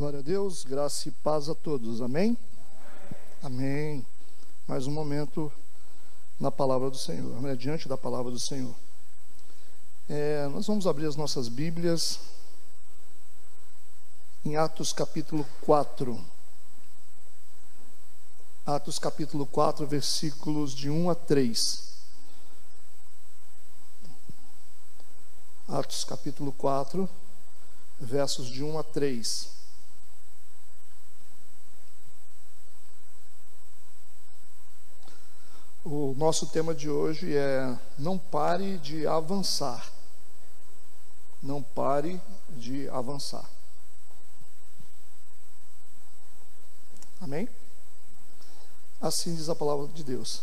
Glória a Deus, graça e paz a todos, amém? Amém. Mais um momento na palavra do Senhor, né? diante da palavra do Senhor. É, nós vamos abrir as nossas Bíblias em Atos capítulo 4. Atos capítulo 4, versículos de 1 a 3. Atos capítulo 4, versos de 1 a 3. O nosso tema de hoje é Não pare de avançar. Não pare de avançar. Amém? Assim diz a palavra de Deus.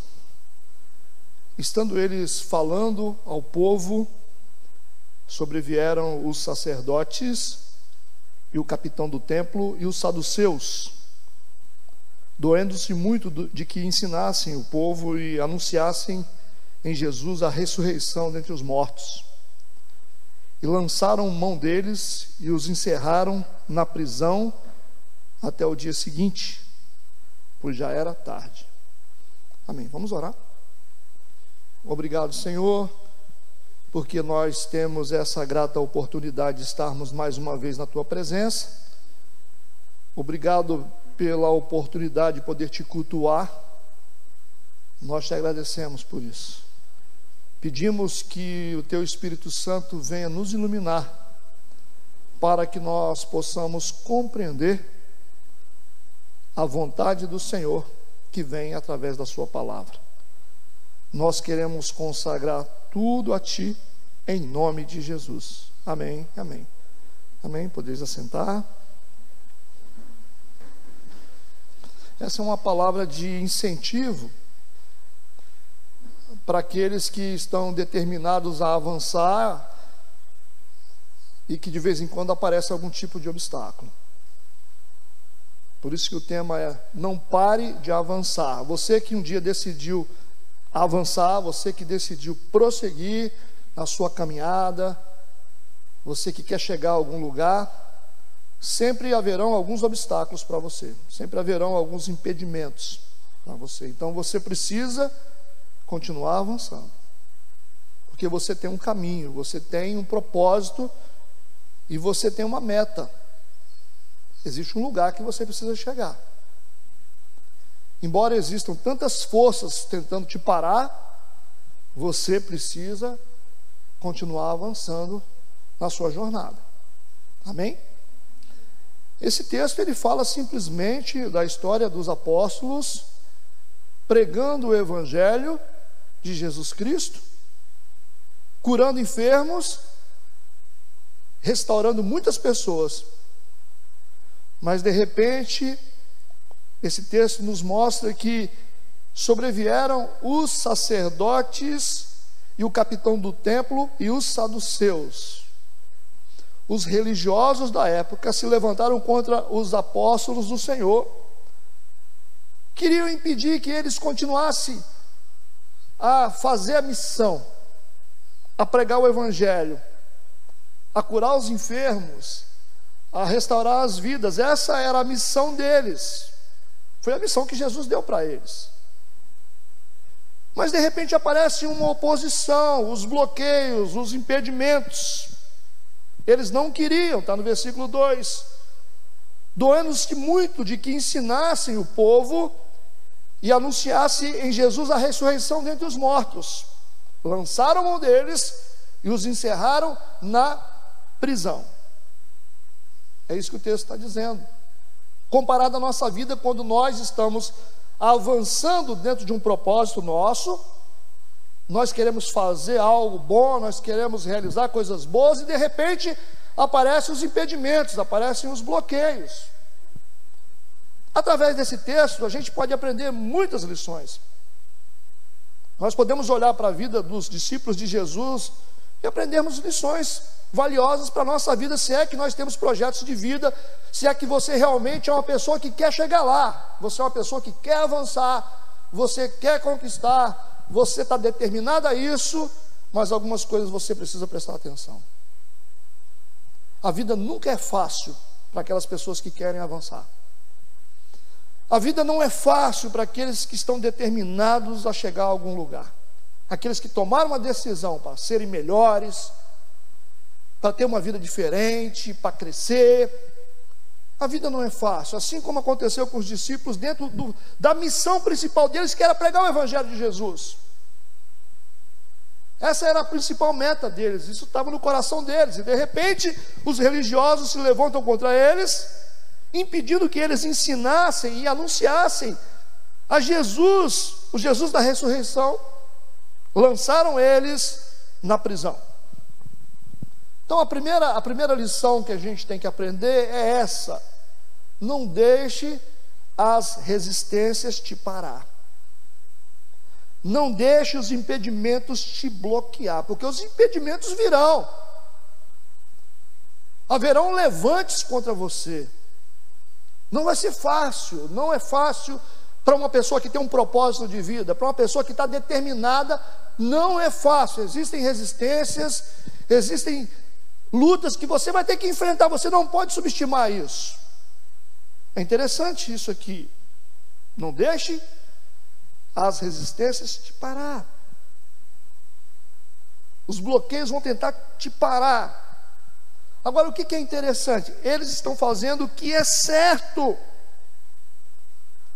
Estando eles falando ao povo, sobrevieram os sacerdotes e o capitão do templo e os saduceus doendo-se muito de que ensinassem o povo e anunciassem em Jesus a ressurreição dentre os mortos. E lançaram mão deles e os encerraram na prisão até o dia seguinte, pois já era tarde. Amém. Vamos orar. Obrigado, Senhor, porque nós temos essa grata oportunidade de estarmos mais uma vez na tua presença. Obrigado pela oportunidade de poder te cultuar. Nós te agradecemos por isso. Pedimos que o teu Espírito Santo venha nos iluminar para que nós possamos compreender a vontade do Senhor que vem através da sua palavra. Nós queremos consagrar tudo a ti em nome de Jesus. Amém. Amém. Amém. Podeis assentar. Essa é uma palavra de incentivo para aqueles que estão determinados a avançar e que de vez em quando aparece algum tipo de obstáculo. Por isso que o tema é não pare de avançar. Você que um dia decidiu avançar, você que decidiu prosseguir na sua caminhada, você que quer chegar a algum lugar, sempre haverão alguns obstáculos para você, sempre haverão alguns impedimentos para você. Então você precisa continuar avançando, porque você tem um caminho, você tem um propósito e você tem uma meta. Existe um lugar que você precisa chegar. Embora existam tantas forças tentando te parar, você precisa continuar avançando na sua jornada. Amém? Esse texto ele fala simplesmente da história dos apóstolos pregando o evangelho de Jesus Cristo, curando enfermos, restaurando muitas pessoas. Mas de repente, esse texto nos mostra que sobrevieram os sacerdotes e o capitão do templo e os saduceus os religiosos da época se levantaram contra os apóstolos do Senhor, queriam impedir que eles continuassem a fazer a missão, a pregar o Evangelho, a curar os enfermos, a restaurar as vidas. Essa era a missão deles, foi a missão que Jesus deu para eles. Mas de repente aparece uma oposição, os bloqueios, os impedimentos. Eles não queriam, está no versículo 2. Doendo-se muito de que ensinassem o povo e anunciassem em Jesus a ressurreição dentre os mortos. Lançaram mão deles e os encerraram na prisão. É isso que o texto está dizendo. Comparado à nossa vida, quando nós estamos avançando dentro de um propósito nosso, nós queremos fazer algo bom, nós queremos realizar coisas boas e de repente aparecem os impedimentos, aparecem os bloqueios. Através desse texto, a gente pode aprender muitas lições. Nós podemos olhar para a vida dos discípulos de Jesus e aprendermos lições valiosas para a nossa vida, se é que nós temos projetos de vida, se é que você realmente é uma pessoa que quer chegar lá, você é uma pessoa que quer avançar, você quer conquistar, você está determinado a isso, mas algumas coisas você precisa prestar atenção. A vida nunca é fácil para aquelas pessoas que querem avançar. A vida não é fácil para aqueles que estão determinados a chegar a algum lugar. Aqueles que tomaram uma decisão para serem melhores, para ter uma vida diferente, para crescer. A vida não é fácil, assim como aconteceu com os discípulos dentro do, da missão principal deles, que era pregar o Evangelho de Jesus. Essa era a principal meta deles, isso estava no coração deles, e de repente os religiosos se levantam contra eles, impedindo que eles ensinassem e anunciassem a Jesus, o Jesus da ressurreição, lançaram eles na prisão. Então a primeira, a primeira lição que a gente tem que aprender é essa: não deixe as resistências te parar. Não deixe os impedimentos te bloquear, porque os impedimentos virão. Haverão levantes contra você. Não vai ser fácil, não é fácil para uma pessoa que tem um propósito de vida, para uma pessoa que está determinada, não é fácil. Existem resistências, existem lutas que você vai ter que enfrentar, você não pode subestimar isso. É interessante isso aqui. Não deixe as resistências te parar. Os bloqueios vão tentar te parar. Agora, o que é interessante? Eles estão fazendo o que é certo,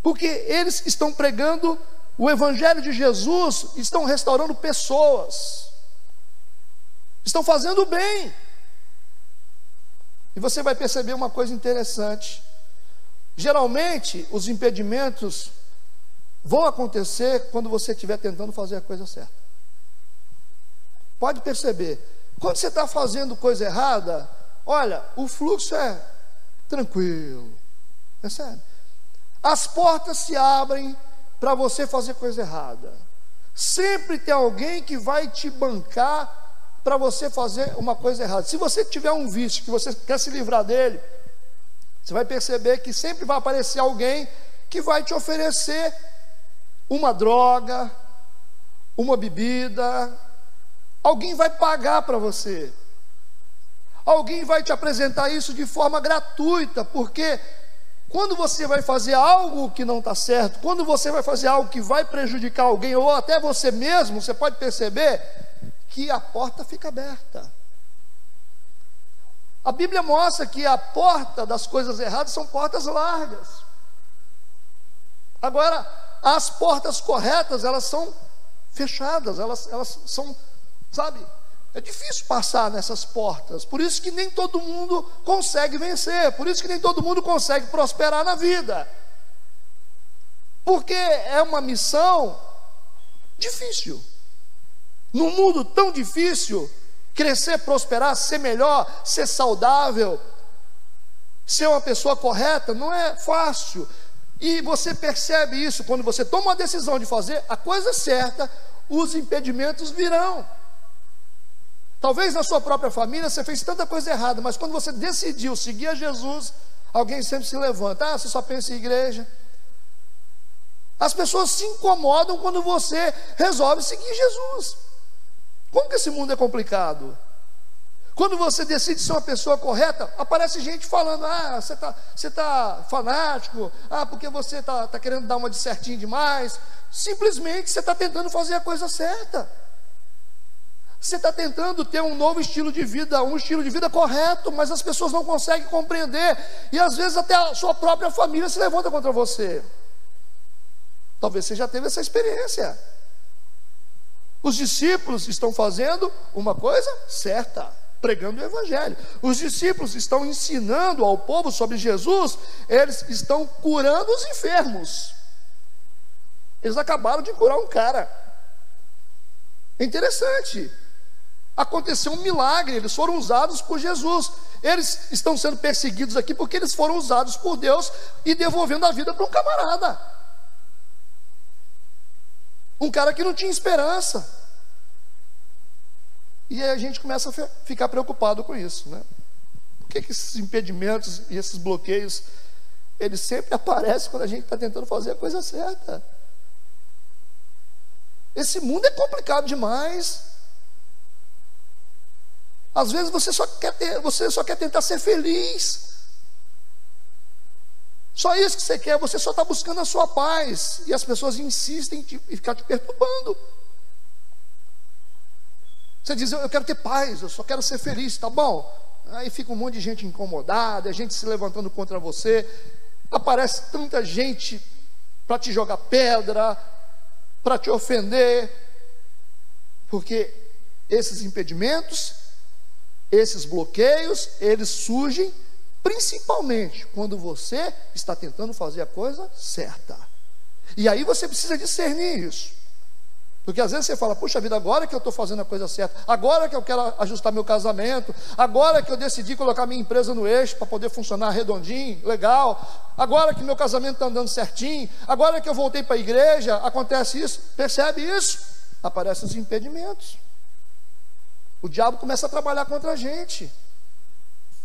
porque eles estão pregando o Evangelho de Jesus, estão restaurando pessoas, estão fazendo bem. E você vai perceber uma coisa interessante. Geralmente, os impedimentos vão acontecer quando você estiver tentando fazer a coisa certa. Pode perceber. Quando você está fazendo coisa errada, olha, o fluxo é tranquilo. Sério. As portas se abrem para você fazer coisa errada. Sempre tem alguém que vai te bancar para você fazer uma coisa errada. Se você tiver um vício que você quer se livrar dele, você vai perceber que sempre vai aparecer alguém que vai te oferecer uma droga, uma bebida, alguém vai pagar para você. Alguém vai te apresentar isso de forma gratuita, porque quando você vai fazer algo que não está certo, quando você vai fazer algo que vai prejudicar alguém, ou até você mesmo, você pode perceber que a porta fica aberta. A Bíblia mostra que a porta das coisas erradas são portas largas. Agora, as portas corretas, elas são fechadas, elas, elas são, sabe? É difícil passar nessas portas, por isso que nem todo mundo consegue vencer, por isso que nem todo mundo consegue prosperar na vida, porque é uma missão difícil. Num mundo tão difícil, crescer, prosperar, ser melhor, ser saudável, ser uma pessoa correta, não é fácil. E você percebe isso quando você toma uma decisão de fazer a coisa certa, os impedimentos virão. Talvez na sua própria família você fez tanta coisa errada, mas quando você decidiu seguir a Jesus, alguém sempre se levanta. Ah, você só pensa em igreja. As pessoas se incomodam quando você resolve seguir Jesus. Como que esse mundo é complicado? Quando você decide ser uma pessoa correta, aparece gente falando: ah, você está você tá fanático, ah, porque você está tá querendo dar uma de certinho demais. Simplesmente você está tentando fazer a coisa certa. Você está tentando ter um novo estilo de vida, um estilo de vida correto, mas as pessoas não conseguem compreender, e às vezes até a sua própria família se levanta contra você. Talvez você já teve essa experiência. Os discípulos estão fazendo uma coisa certa pregando o Evangelho. Os discípulos estão ensinando ao povo sobre Jesus, eles estão curando os enfermos. Eles acabaram de curar um cara. É interessante. Aconteceu um milagre, eles foram usados por Jesus. Eles estão sendo perseguidos aqui porque eles foram usados por Deus e devolvendo a vida para um camarada. Um cara que não tinha esperança. E aí a gente começa a ficar preocupado com isso, né? Por que, que esses impedimentos e esses bloqueios, eles sempre aparecem quando a gente está tentando fazer a coisa certa? Esse mundo é complicado demais. Às vezes você só quer ter, você só quer tentar ser feliz. Só isso que você quer, você só está buscando a sua paz. E as pessoas insistem em, ficar te perturbando. Você diz, eu quero ter paz, eu só quero ser feliz, tá bom? Aí fica um monte de gente incomodada, gente se levantando contra você. Aparece tanta gente para te jogar pedra, para te ofender, porque esses impedimentos, esses bloqueios, eles surgem principalmente quando você está tentando fazer a coisa certa. E aí você precisa discernir isso. Porque às vezes você fala, puxa vida, agora que eu estou fazendo a coisa certa, agora que eu quero ajustar meu casamento, agora que eu decidi colocar minha empresa no eixo para poder funcionar redondinho, legal, agora que meu casamento está andando certinho, agora que eu voltei para a igreja, acontece isso, percebe isso? Aparecem os impedimentos. O diabo começa a trabalhar contra a gente.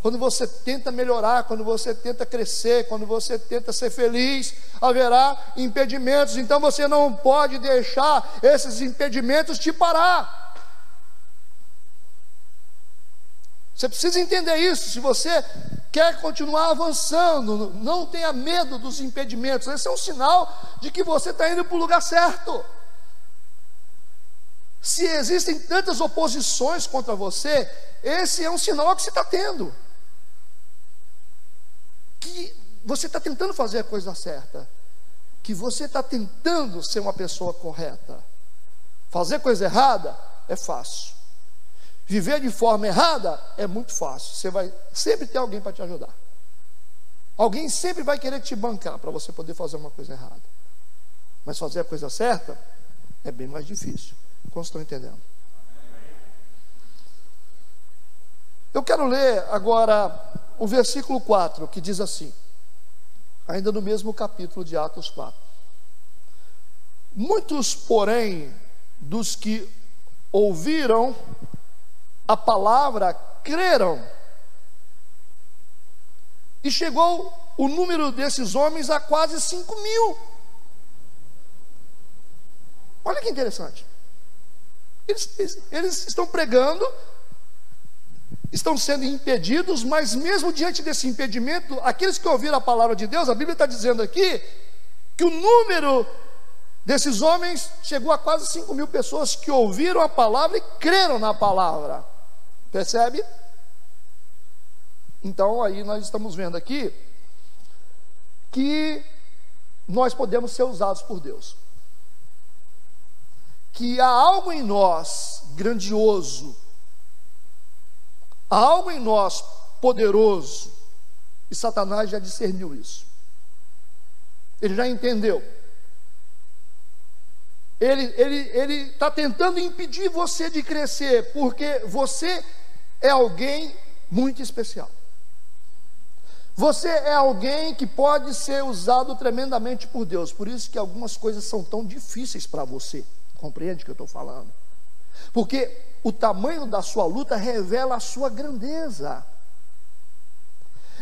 Quando você tenta melhorar, quando você tenta crescer, quando você tenta ser feliz, haverá impedimentos. Então você não pode deixar esses impedimentos te parar. Você precisa entender isso. Se você quer continuar avançando, não tenha medo dos impedimentos. Esse é um sinal de que você está indo para o lugar certo. Se existem tantas oposições contra você, esse é um sinal que você está tendo que você está tentando fazer a coisa certa, que você está tentando ser uma pessoa correta. Fazer coisa errada é fácil. Viver de forma errada é muito fácil. Você vai sempre ter alguém para te ajudar. Alguém sempre vai querer te bancar para você poder fazer uma coisa errada. Mas fazer a coisa certa é bem mais difícil. Como estão entendendo? Eu quero ler agora o versículo 4, que diz assim, ainda no mesmo capítulo de Atos 4. Muitos, porém, dos que ouviram a palavra, creram. E chegou o número desses homens a quase 5 mil. Olha que interessante. Eles, eles, eles estão pregando estão sendo impedidos, mas mesmo diante desse impedimento, aqueles que ouviram a palavra de Deus, a Bíblia está dizendo aqui que o número desses homens chegou a quase 5 mil pessoas que ouviram a palavra e creram na palavra. Percebe? Então aí nós estamos vendo aqui que nós podemos ser usados por Deus. Que há algo em nós grandioso, Há algo em nós poderoso, e Satanás já discerniu isso. Ele já entendeu. Ele está tá tentando impedir você de crescer, porque você é alguém muito especial. Você é alguém que pode ser usado tremendamente por Deus. Por isso que algumas coisas são tão difíceis para você. Compreende o que eu estou falando? Porque o tamanho da sua luta revela a sua grandeza.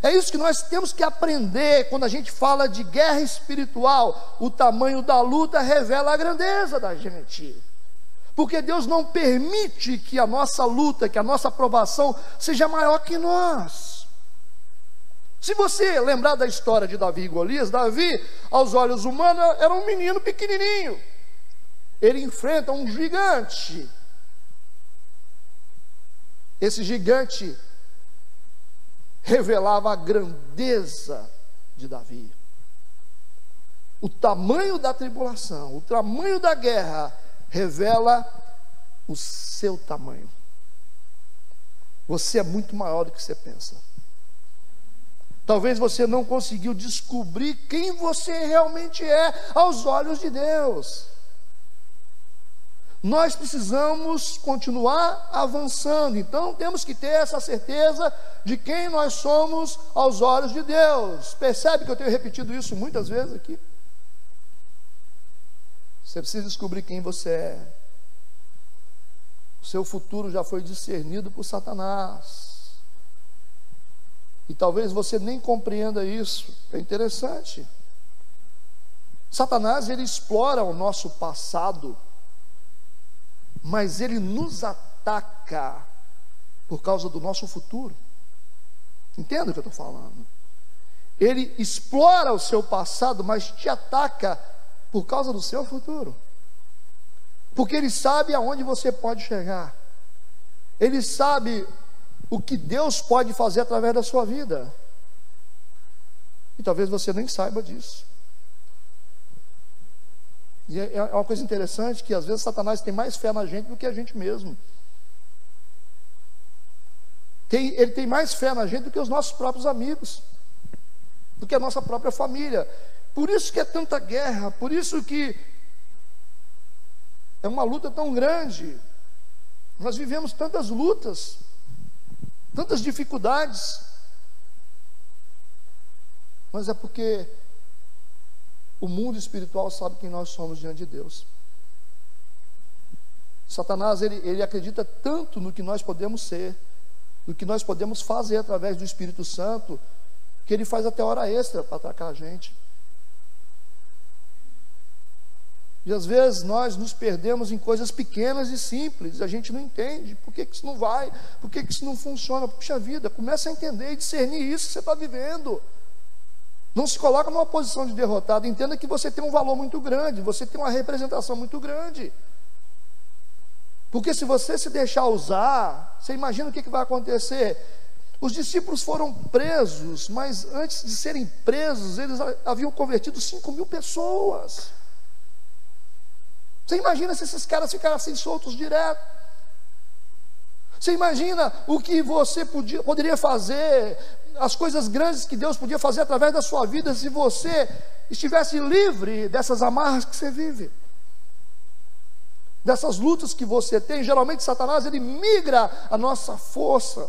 É isso que nós temos que aprender quando a gente fala de guerra espiritual. O tamanho da luta revela a grandeza da gente. Porque Deus não permite que a nossa luta, que a nossa aprovação seja maior que nós. Se você lembrar da história de Davi e Golias, Davi, aos olhos humanos, era um menino pequenininho. Ele enfrenta um gigante. Esse gigante revelava a grandeza de Davi. O tamanho da tribulação, o tamanho da guerra, revela o seu tamanho. Você é muito maior do que você pensa. Talvez você não conseguiu descobrir quem você realmente é aos olhos de Deus nós precisamos continuar avançando. Então temos que ter essa certeza de quem nós somos aos olhos de Deus. Percebe que eu tenho repetido isso muitas vezes aqui? Você precisa descobrir quem você é. O seu futuro já foi discernido por Satanás. E talvez você nem compreenda isso. É interessante. Satanás ele explora o nosso passado mas ele nos ataca por causa do nosso futuro. Entenda o que eu estou falando? ele explora o seu passado, mas te ataca por causa do seu futuro. Porque ele sabe aonde você pode chegar. Ele sabe o que Deus pode fazer através da sua vida. E talvez você nem saiba disso. E é, é uma coisa interessante que às vezes Satanás tem mais fé na gente do que a gente mesmo. Tem, ele tem mais fé na gente do que os nossos próprios amigos, do que a nossa própria família. Por isso que é tanta guerra, por isso que é uma luta tão grande. Nós vivemos tantas lutas, tantas dificuldades, mas é porque o mundo espiritual sabe quem nós somos diante de Deus. Satanás, ele, ele acredita tanto no que nós podemos ser, no que nós podemos fazer através do Espírito Santo, que ele faz até hora extra para atacar a gente. E às vezes nós nos perdemos em coisas pequenas e simples, a gente não entende por que, que isso não vai, por que, que isso não funciona. Puxa vida, começa a entender e discernir isso que você está vivendo. Não se coloca numa posição de derrotado, entenda que você tem um valor muito grande, você tem uma representação muito grande. Porque se você se deixar usar, você imagina o que, que vai acontecer? Os discípulos foram presos, mas antes de serem presos, eles haviam convertido 5 mil pessoas. Você imagina se esses caras ficassem soltos direto? Você imagina o que você podia, poderia fazer, as coisas grandes que Deus podia fazer através da sua vida se você estivesse livre dessas amarras que você vive? dessas lutas que você tem, geralmente Satanás ele migra a nossa força.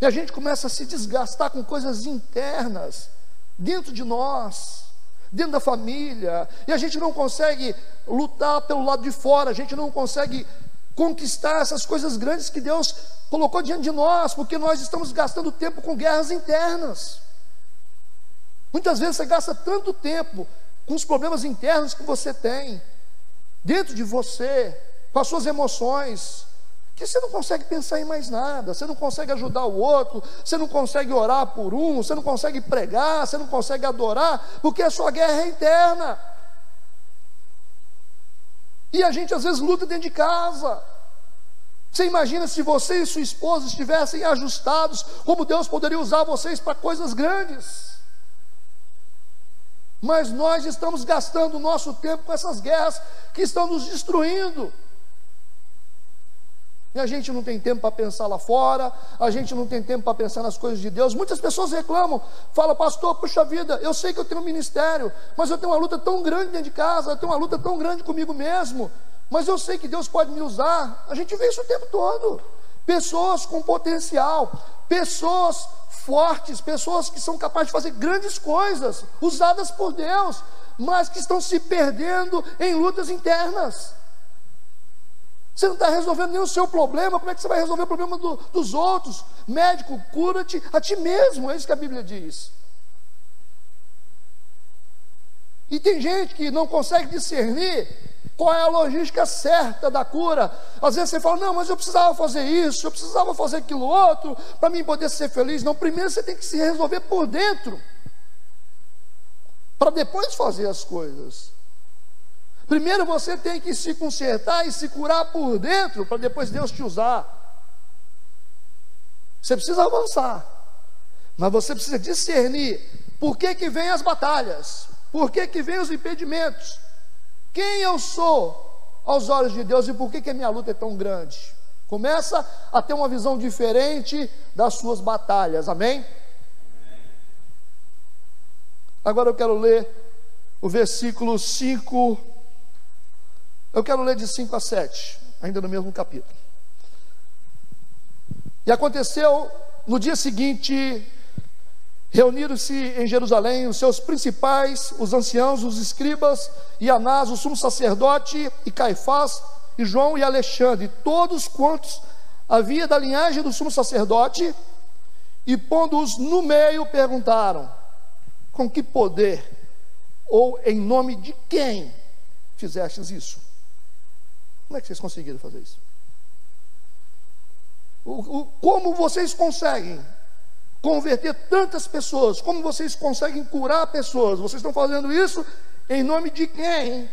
E a gente começa a se desgastar com coisas internas, dentro de nós, dentro da família, e a gente não consegue lutar pelo lado de fora, a gente não consegue conquistar essas coisas grandes que Deus colocou diante de nós, porque nós estamos gastando tempo com guerras internas. Muitas vezes você gasta tanto tempo com os problemas internos que você tem, dentro de você, com as suas emoções, que você não consegue pensar em mais nada, você não consegue ajudar o outro, você não consegue orar por um, você não consegue pregar, você não consegue adorar, porque a sua guerra é interna. E a gente às vezes luta dentro de casa. Você imagina se você e sua esposa estivessem ajustados, como Deus poderia usar vocês para coisas grandes mas nós estamos gastando o nosso tempo com essas guerras que estão nos destruindo. E a gente não tem tempo para pensar lá fora, a gente não tem tempo para pensar nas coisas de Deus. Muitas pessoas reclamam, falam, pastor, puxa vida, eu sei que eu tenho um ministério, mas eu tenho uma luta tão grande dentro de casa, eu tenho uma luta tão grande comigo mesmo, mas eu sei que Deus pode me usar. A gente vê isso o tempo todo. Pessoas com potencial, pessoas fortes, pessoas que são capazes de fazer grandes coisas, usadas por Deus, mas que estão se perdendo em lutas internas. Você não está resolvendo nem o seu problema, como é que você vai resolver o problema do, dos outros? Médico, cura-te a ti mesmo, é isso que a Bíblia diz. E tem gente que não consegue discernir qual é a logística certa da cura? Às vezes você fala, não, mas eu precisava fazer isso, eu precisava fazer aquilo outro, para mim poder ser feliz. Não, primeiro você tem que se resolver por dentro, para depois fazer as coisas. Primeiro você tem que se consertar e se curar por dentro, para depois Deus te usar. Você precisa avançar, mas você precisa discernir por que, que vem as batalhas, por que, que vem os impedimentos, quem eu sou aos olhos de Deus e por que, que a minha luta é tão grande. Começa a ter uma visão diferente das suas batalhas, amém? Agora eu quero ler o versículo 5, eu quero ler de 5 a 7, ainda no mesmo capítulo. E aconteceu no dia seguinte, Reuniram-se em Jerusalém os seus principais, os anciãos, os escribas, e Anás, o sumo sacerdote, e Caifás, e João e Alexandre, todos quantos havia da linhagem do sumo sacerdote, e pondo-os no meio, perguntaram: Com que poder, ou em nome de quem fizestes isso? Como é que vocês conseguiram fazer isso? O, o, como vocês conseguem converter tantas pessoas? Como vocês conseguem curar pessoas? Vocês estão fazendo isso em nome de quem?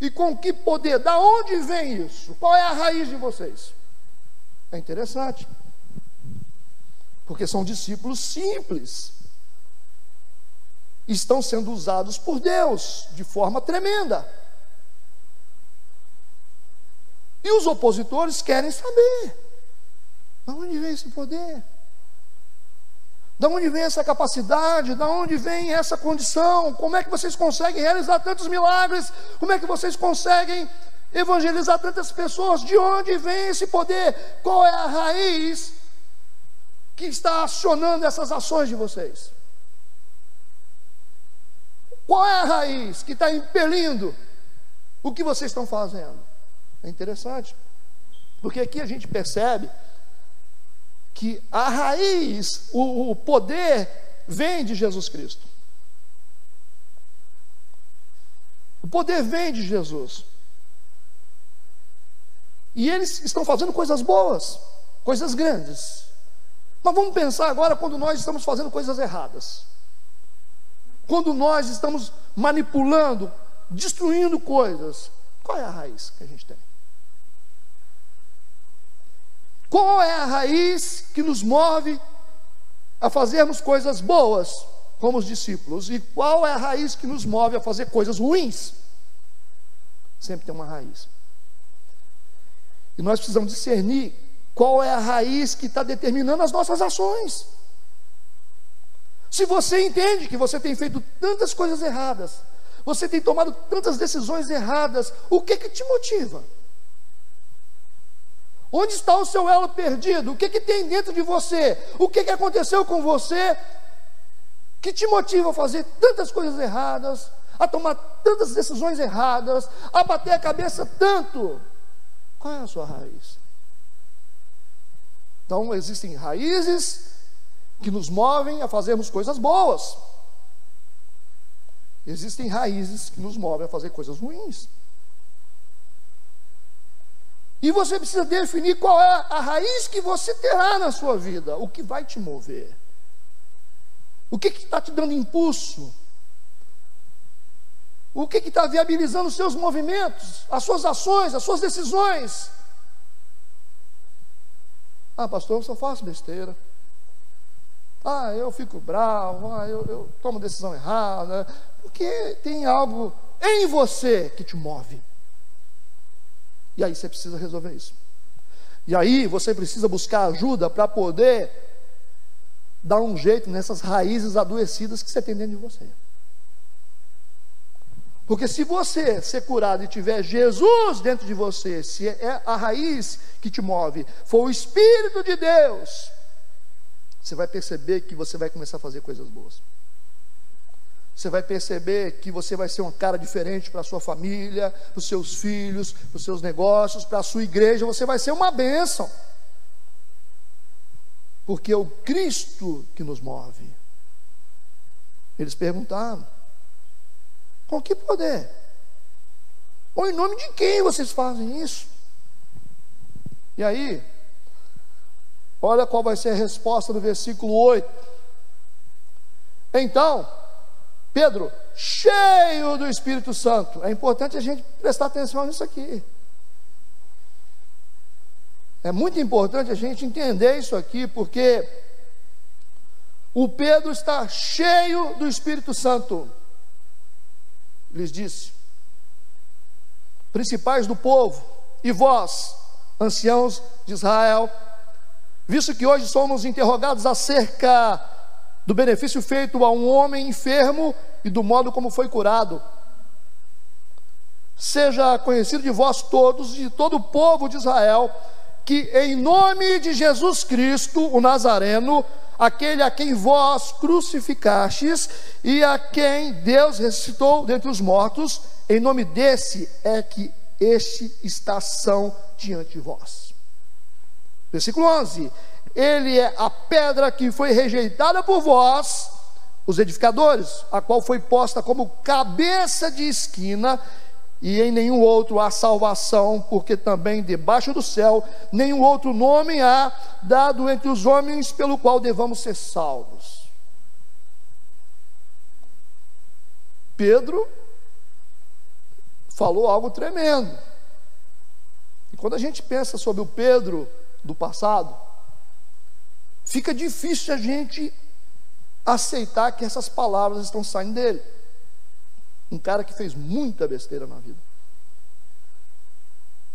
E com que poder? Da onde vem isso? Qual é a raiz de vocês? É interessante. Porque são discípulos simples. Estão sendo usados por Deus de forma tremenda. E os opositores querem saber: de onde vem esse poder? De onde vem essa capacidade? De onde vem essa condição? Como é que vocês conseguem realizar tantos milagres? Como é que vocês conseguem evangelizar tantas pessoas? De onde vem esse poder? Qual é a raiz que está acionando essas ações de vocês? Qual é a raiz que está impelindo o que vocês estão fazendo? É interessante, porque aqui a gente percebe que a raiz, o, o poder, vem de Jesus Cristo. O poder vem de Jesus. E eles estão fazendo coisas boas, coisas grandes. Mas vamos pensar agora quando nós estamos fazendo coisas erradas. Quando nós estamos manipulando, destruindo coisas. Qual é a raiz que a gente tem? Qual é a raiz que nos move a fazermos coisas boas, como os discípulos? E qual é a raiz que nos move a fazer coisas ruins? Sempre tem uma raiz. E nós precisamos discernir qual é a raiz que está determinando as nossas ações. Se você entende que você tem feito tantas coisas erradas, você tem tomado tantas decisões erradas, o que que te motiva? Onde está o seu elo perdido? O que, que tem dentro de você? O que, que aconteceu com você que te motiva a fazer tantas coisas erradas, a tomar tantas decisões erradas, a bater a cabeça tanto? Qual é a sua raiz? Então, existem raízes que nos movem a fazermos coisas boas. Existem raízes que nos movem a fazer coisas ruins. E você precisa definir qual é a raiz que você terá na sua vida, o que vai te mover. O que está te dando impulso? O que está viabilizando os seus movimentos, as suas ações, as suas decisões? Ah, pastor, eu só faço besteira. Ah, eu fico bravo, ah, eu, eu tomo decisão errada. Porque tem algo em você que te move. E aí você precisa resolver isso. E aí você precisa buscar ajuda para poder dar um jeito nessas raízes adoecidas que você tem dentro de você. Porque se você ser curado e tiver Jesus dentro de você, se é a raiz que te move, for o Espírito de Deus, você vai perceber que você vai começar a fazer coisas boas. Você vai perceber que você vai ser um cara diferente para a sua família, para os seus filhos, para os seus negócios, para a sua igreja. Você vai ser uma bênção. Porque é o Cristo que nos move. Eles perguntaram: com que poder? Ou em nome de quem vocês fazem isso? E aí, olha qual vai ser a resposta do versículo 8. Então, Pedro, cheio do Espírito Santo. É importante a gente prestar atenção nisso aqui. É muito importante a gente entender isso aqui, porque o Pedro está cheio do Espírito Santo. Lhes disse: principais do povo, e vós, anciãos de Israel, visto que hoje somos interrogados acerca do benefício feito a um homem enfermo e do modo como foi curado. Seja conhecido de vós todos e de todo o povo de Israel, que em nome de Jesus Cristo, o Nazareno, aquele a quem vós crucificastes e a quem Deus ressuscitou dentre os mortos, em nome desse é que este está são diante de vós. Versículo 11: ele é a pedra que foi rejeitada por vós, os edificadores, a qual foi posta como cabeça de esquina, e em nenhum outro há salvação, porque também debaixo do céu nenhum outro nome há dado entre os homens pelo qual devamos ser salvos. Pedro falou algo tremendo. E quando a gente pensa sobre o Pedro do passado, fica difícil a gente aceitar que essas palavras estão saindo dele. Um cara que fez muita besteira na vida.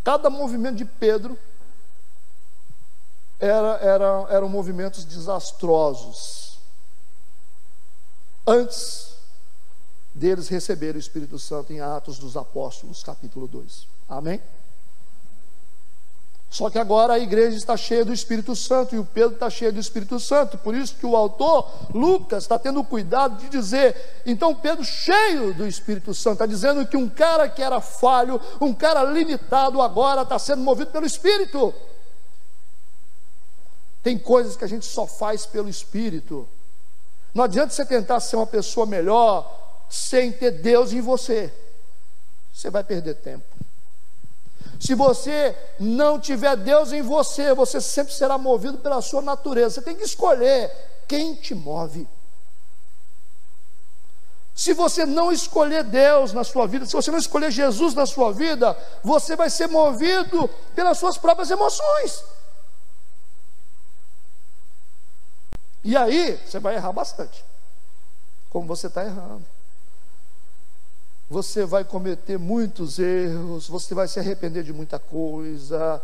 Cada movimento de Pedro era, era, eram movimentos desastrosos. Antes deles receberem o Espírito Santo em Atos dos Apóstolos, capítulo 2. Amém? Só que agora a igreja está cheia do Espírito Santo e o Pedro está cheio do Espírito Santo. Por isso que o autor, Lucas, está tendo cuidado de dizer, então Pedro, cheio do Espírito Santo, está dizendo que um cara que era falho, um cara limitado, agora está sendo movido pelo Espírito. Tem coisas que a gente só faz pelo Espírito. Não adianta você tentar ser uma pessoa melhor sem ter Deus em você. Você vai perder tempo. Se você não tiver Deus em você, você sempre será movido pela sua natureza. Você tem que escolher quem te move. Se você não escolher Deus na sua vida, se você não escolher Jesus na sua vida, você vai ser movido pelas suas próprias emoções. E aí, você vai errar bastante, como você está errando você vai cometer muitos erros, você vai se arrepender de muita coisa,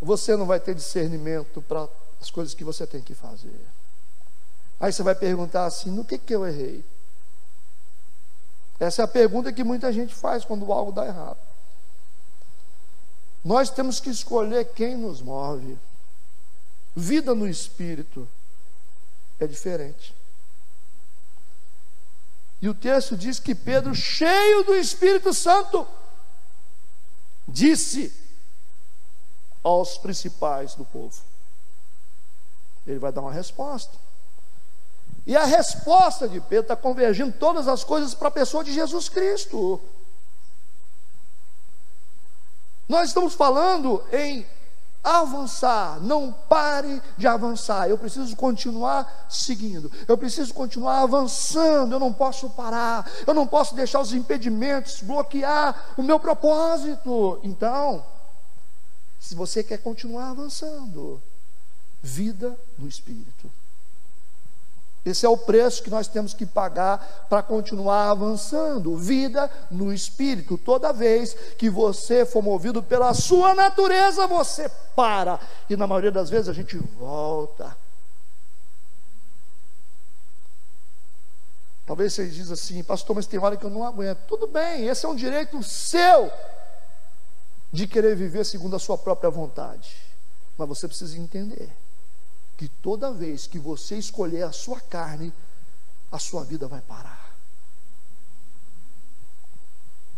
você não vai ter discernimento para as coisas que você tem que fazer. Aí você vai perguntar assim: no que, que eu errei? Essa é a pergunta que muita gente faz quando algo dá errado. Nós temos que escolher quem nos move. Vida no espírito é diferente. E o texto diz que Pedro, cheio do Espírito Santo, disse aos principais do povo. Ele vai dar uma resposta. E a resposta de Pedro está convergindo todas as coisas para a pessoa de Jesus Cristo. Nós estamos falando em avançar, não pare de avançar. Eu preciso continuar seguindo, eu preciso continuar avançando. Eu não posso parar, eu não posso deixar os impedimentos bloquear o meu propósito. Então, se você quer continuar avançando, vida no Espírito. Esse é o preço que nós temos que pagar para continuar avançando. Vida no espírito. Toda vez que você for movido pela sua natureza, você para. E na maioria das vezes a gente volta. Talvez você diz assim, pastor, mas tem hora que eu não aguento. Tudo bem, esse é um direito seu de querer viver segundo a sua própria vontade. Mas você precisa entender que toda vez que você escolher a sua carne, a sua vida vai parar.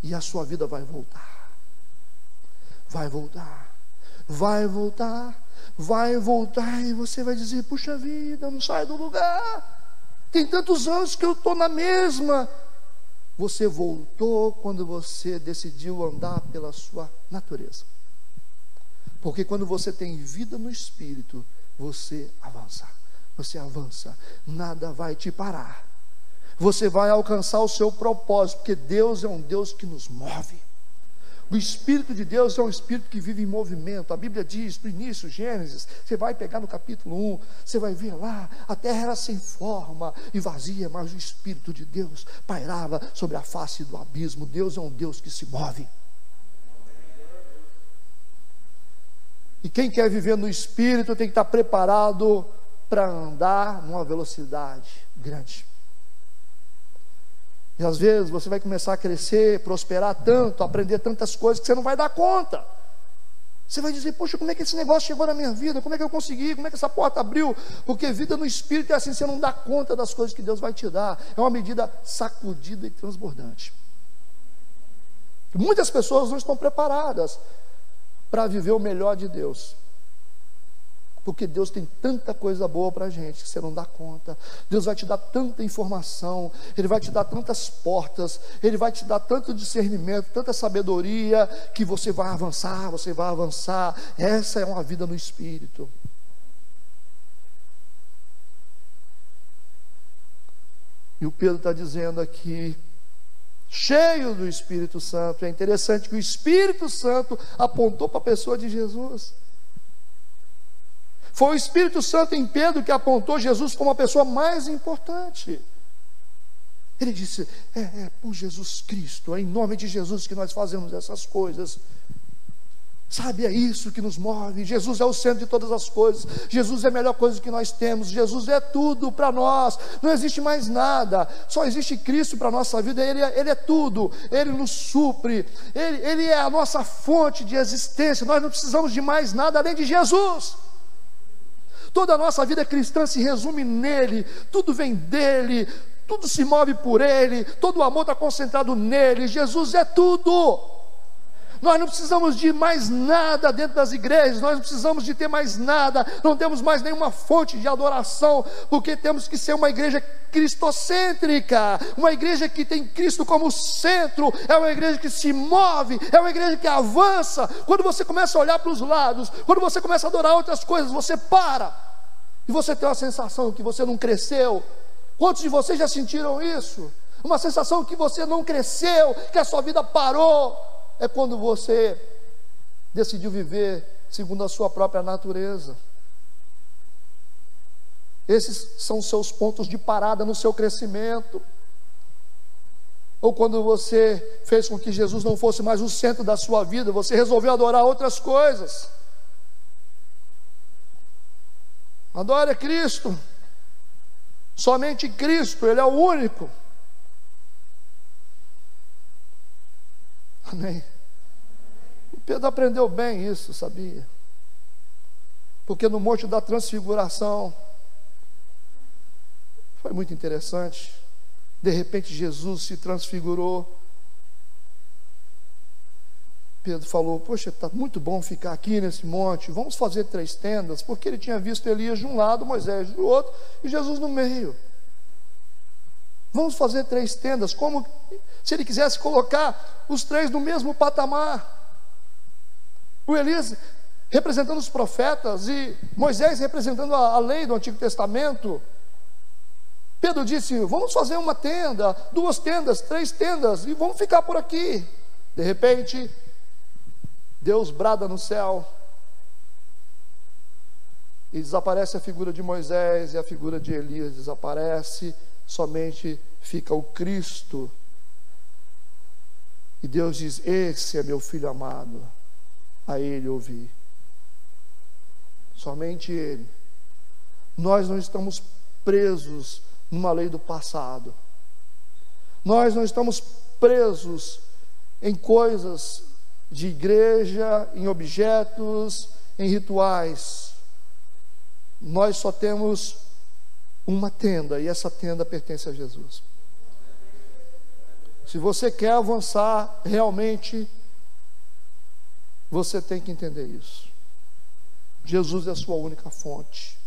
E a sua vida vai voltar. Vai voltar. Vai voltar. Vai voltar. E você vai dizer: Puxa vida, não sai do lugar. Tem tantos anos que eu estou na mesma. Você voltou quando você decidiu andar pela sua natureza. Porque quando você tem vida no espírito, você avança. Você avança, nada vai te parar. Você vai alcançar o seu propósito, porque Deus é um Deus que nos move. O Espírito de Deus é um Espírito que vive em movimento. A Bíblia diz no início, Gênesis, você vai pegar no capítulo 1, você vai ver lá, a terra era sem forma e vazia, mas o Espírito de Deus pairava sobre a face do abismo. Deus é um Deus que se move. E quem quer viver no espírito tem que estar preparado para andar numa velocidade grande. E às vezes você vai começar a crescer, prosperar tanto, aprender tantas coisas que você não vai dar conta. Você vai dizer, poxa, como é que esse negócio chegou na minha vida? Como é que eu consegui? Como é que essa porta abriu? Porque vida no Espírito é assim, você não dá conta das coisas que Deus vai te dar. É uma medida sacudida e transbordante. Muitas pessoas não estão preparadas para viver o melhor de Deus. Porque Deus tem tanta coisa boa para a gente que você não dá conta. Deus vai te dar tanta informação, Ele vai te dar tantas portas, Ele vai te dar tanto discernimento, tanta sabedoria, que você vai avançar, você vai avançar. Essa é uma vida no Espírito. E o Pedro está dizendo aqui, cheio do Espírito Santo. É interessante que o Espírito Santo apontou para a pessoa de Jesus. Foi o Espírito Santo em Pedro que apontou Jesus como a pessoa mais importante. Ele disse: é, é por Jesus Cristo, é em nome de Jesus que nós fazemos essas coisas. Sabe, é isso que nos move. Jesus é o centro de todas as coisas. Jesus é a melhor coisa que nós temos. Jesus é tudo para nós. Não existe mais nada. Só existe Cristo para a nossa vida. Ele é, ele é tudo. Ele nos supre. Ele, ele é a nossa fonte de existência. Nós não precisamos de mais nada além de Jesus. Toda a nossa vida cristã se resume nele, tudo vem dele, tudo se move por ele, todo o amor está concentrado nele. Jesus é tudo. Nós não precisamos de mais nada dentro das igrejas, nós não precisamos de ter mais nada, não temos mais nenhuma fonte de adoração, porque temos que ser uma igreja cristocêntrica, uma igreja que tem Cristo como centro, é uma igreja que se move, é uma igreja que avança. Quando você começa a olhar para os lados, quando você começa a adorar outras coisas, você para e você tem uma sensação que você não cresceu. Quantos de vocês já sentiram isso? Uma sensação que você não cresceu, que a sua vida parou é quando você decidiu viver segundo a sua própria natureza. Esses são seus pontos de parada no seu crescimento. Ou quando você fez com que Jesus não fosse mais o centro da sua vida, você resolveu adorar outras coisas. Adore Cristo. Somente Cristo, Ele é o único. Amém. O Pedro aprendeu bem isso, sabia? Porque no Monte da Transfiguração foi muito interessante. De repente Jesus se transfigurou. Pedro falou: Poxa, está muito bom ficar aqui nesse monte, vamos fazer três tendas, porque ele tinha visto Elias de um lado, Moisés do outro e Jesus no meio. Vamos fazer três tendas, como se ele quisesse colocar os três no mesmo patamar. O Elias representando os profetas e Moisés representando a, a lei do Antigo Testamento. Pedro disse: Vamos fazer uma tenda, duas tendas, três tendas e vamos ficar por aqui. De repente, Deus brada no céu e desaparece a figura de Moisés e a figura de Elias desaparece, somente fica o Cristo e Deus diz: Esse é meu filho amado, a ele ouvi. Somente ele. Nós não estamos presos numa lei do passado. Nós não estamos presos em coisas de igreja, em objetos, em rituais. Nós só temos uma tenda e essa tenda pertence a Jesus. Se você quer avançar realmente, você tem que entender isso. Jesus é a sua única fonte.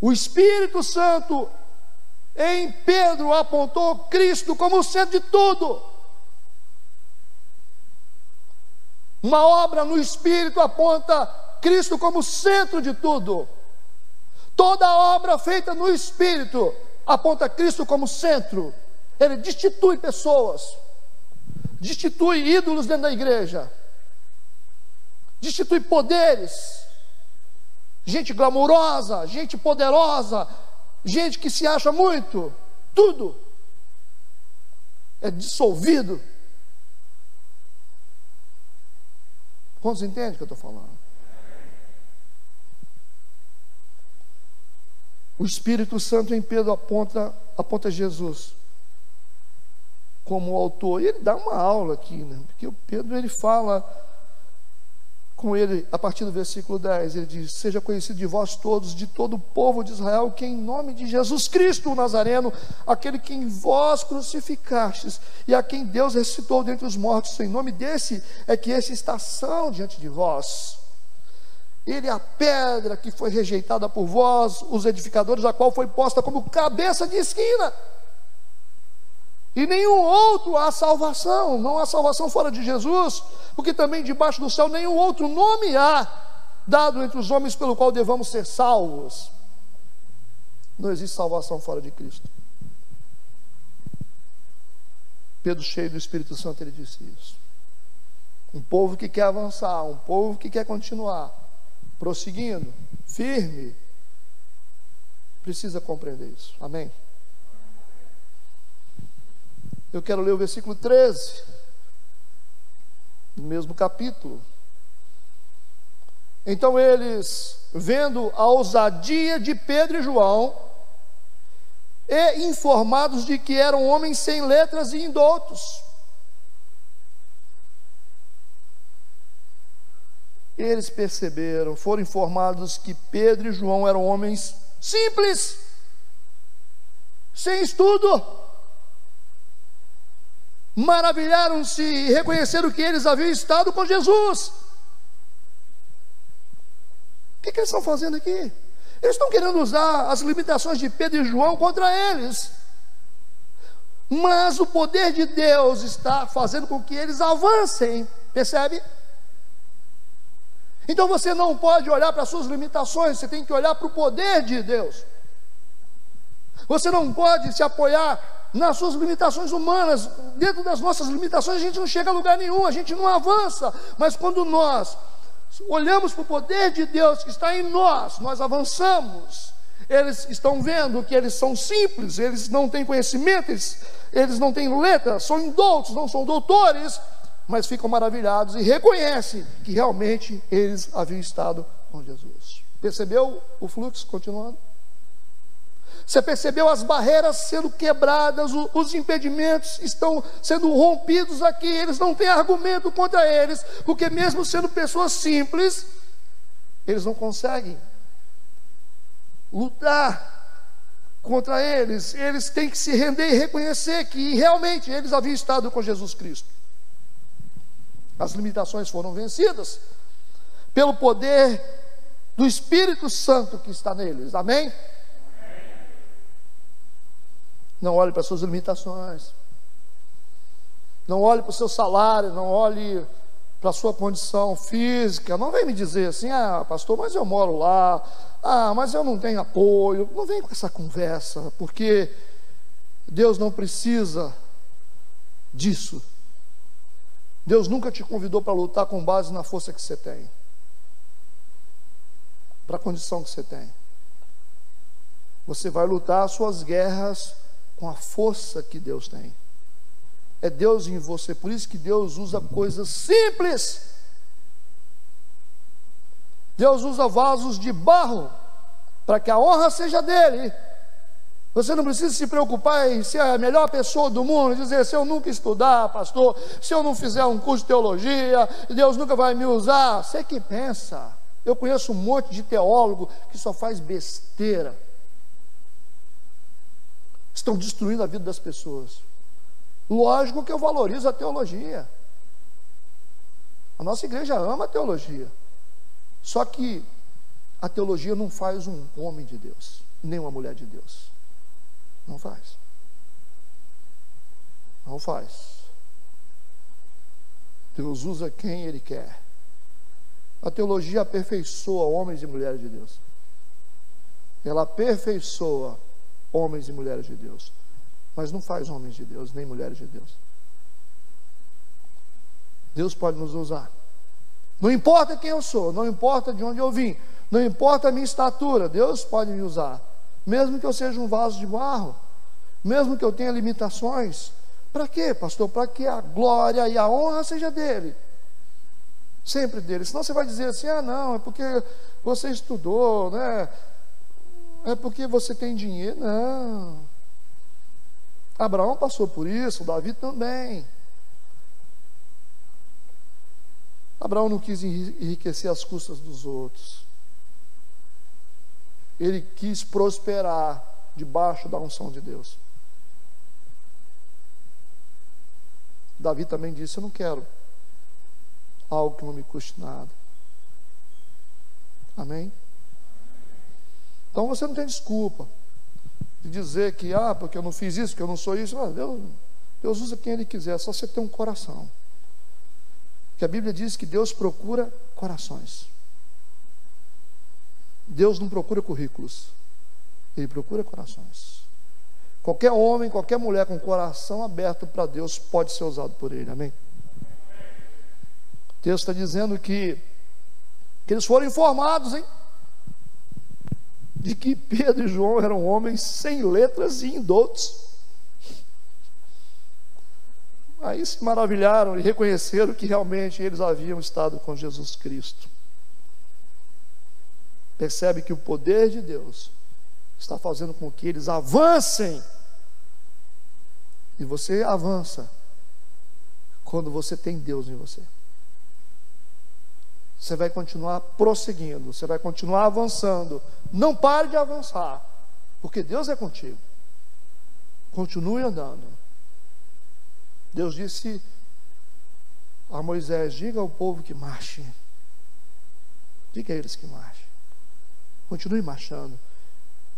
O Espírito Santo em Pedro apontou Cristo como o centro de tudo. Uma obra no Espírito aponta Cristo como centro de tudo. Toda obra feita no Espírito aponta Cristo como centro. Ele destitui pessoas, destitui ídolos dentro da igreja, destitui poderes, gente glamurosa, gente poderosa, gente que se acha muito, tudo é dissolvido. Quantos entendem o que eu estou falando? O Espírito Santo em Pedro aponta, aponta Jesus como autor. E ele dá uma aula aqui, né? porque o Pedro ele fala com ele, a partir do versículo 10, ele diz: Seja conhecido de vós todos, de todo o povo de Israel, que em nome de Jesus Cristo o Nazareno, aquele que em vós crucificastes, e a quem Deus ressuscitou dentre os mortos, em nome desse é que esse está são diante de vós. Ele é a pedra que foi rejeitada por vós, os edificadores, a qual foi posta como cabeça de esquina. E nenhum outro há salvação, não há salvação fora de Jesus, porque também debaixo do céu nenhum outro nome há dado entre os homens pelo qual devamos ser salvos. Não existe salvação fora de Cristo. Pedro, cheio do Espírito Santo, ele disse isso. Um povo que quer avançar, um povo que quer continuar, prosseguindo, firme, precisa compreender isso. Amém? Eu quero ler o versículo 13, no mesmo capítulo. Então eles, vendo a ousadia de Pedro e João, e informados de que eram homens sem letras e indoutos, eles perceberam, foram informados que Pedro e João eram homens simples, sem estudo. Maravilharam-se e reconheceram que eles haviam estado com Jesus que, que eles estão fazendo aqui? Eles estão querendo usar as limitações de Pedro e João contra eles. Mas o poder de Deus está fazendo com que eles avancem, percebe? Então você não pode olhar para as suas limitações, você tem que olhar para o poder de Deus. Você não pode se apoiar nas suas limitações humanas. Dentro das nossas limitações a gente não chega a lugar nenhum, a gente não avança. Mas quando nós olhamos para o poder de Deus que está em nós, nós avançamos. Eles estão vendo que eles são simples, eles não têm conhecimento, eles, não têm letra, são indoutos, não são doutores, mas ficam maravilhados e reconhecem que realmente eles haviam estado com Jesus. Percebeu o fluxo continuando? Você percebeu as barreiras sendo quebradas, os impedimentos estão sendo rompidos aqui, eles não têm argumento contra eles, porque mesmo sendo pessoas simples, eles não conseguem lutar contra eles, eles têm que se render e reconhecer que realmente eles haviam estado com Jesus Cristo. As limitações foram vencidas pelo poder do Espírito Santo que está neles, amém? Não olhe para as suas limitações. Não olhe para o seu salário, não olhe para a sua condição física. Não vem me dizer assim, ah, pastor, mas eu moro lá. Ah, mas eu não tenho apoio. Não vem com essa conversa, porque Deus não precisa disso. Deus nunca te convidou para lutar com base na força que você tem, para a condição que você tem. Você vai lutar as suas guerras com a força que Deus tem. É Deus em você, por isso que Deus usa coisas simples. Deus usa vasos de barro para que a honra seja dele. Você não precisa se preocupar em ser a melhor pessoa do mundo, dizer se eu nunca estudar, pastor, se eu não fizer um curso de teologia, Deus nunca vai me usar. Você que pensa. Eu conheço um monte de teólogo que só faz besteira estão destruindo a vida das pessoas. Lógico que eu valorizo a teologia. A nossa igreja ama a teologia. Só que a teologia não faz um homem de Deus, nem uma mulher de Deus. Não faz. Não faz. Deus usa quem Ele quer. A teologia aperfeiçoa homens e mulheres de Deus. Ela aperfeiçoa homens e mulheres de Deus, mas não faz homens de Deus nem mulheres de Deus. Deus pode nos usar. Não importa quem eu sou, não importa de onde eu vim, não importa a minha estatura, Deus pode me usar. Mesmo que eu seja um vaso de barro, mesmo que eu tenha limitações. Para quê, pastor? Para que a glória e a honra seja dele. Sempre dele. Senão você vai dizer assim: ah, não, é porque você estudou, né? é porque você tem dinheiro. Não. Abraão passou por isso, Davi também. Abraão não quis enriquecer as custas dos outros. Ele quis prosperar debaixo da unção de Deus. Davi também disse: Eu não quero algo que não me custe nada. Amém? Então você não tem desculpa de dizer que, ah, porque eu não fiz isso, que eu não sou isso. Ah, Deus, Deus usa quem Ele quiser, só você ter um coração. Que a Bíblia diz que Deus procura corações. Deus não procura currículos, Ele procura corações. Qualquer homem, qualquer mulher com coração aberto para Deus pode ser usado por Ele, amém? O texto está dizendo que, que eles foram informados, hein? De que Pedro e João eram homens sem letras e indoutos. Aí se maravilharam e reconheceram que realmente eles haviam estado com Jesus Cristo. Percebe que o poder de Deus está fazendo com que eles avancem. E você avança quando você tem Deus em você. Você vai continuar prosseguindo, você vai continuar avançando. Não pare de avançar, porque Deus é contigo. Continue andando. Deus disse a Moisés: diga ao povo que marche. Diga a eles que marche. Continue marchando.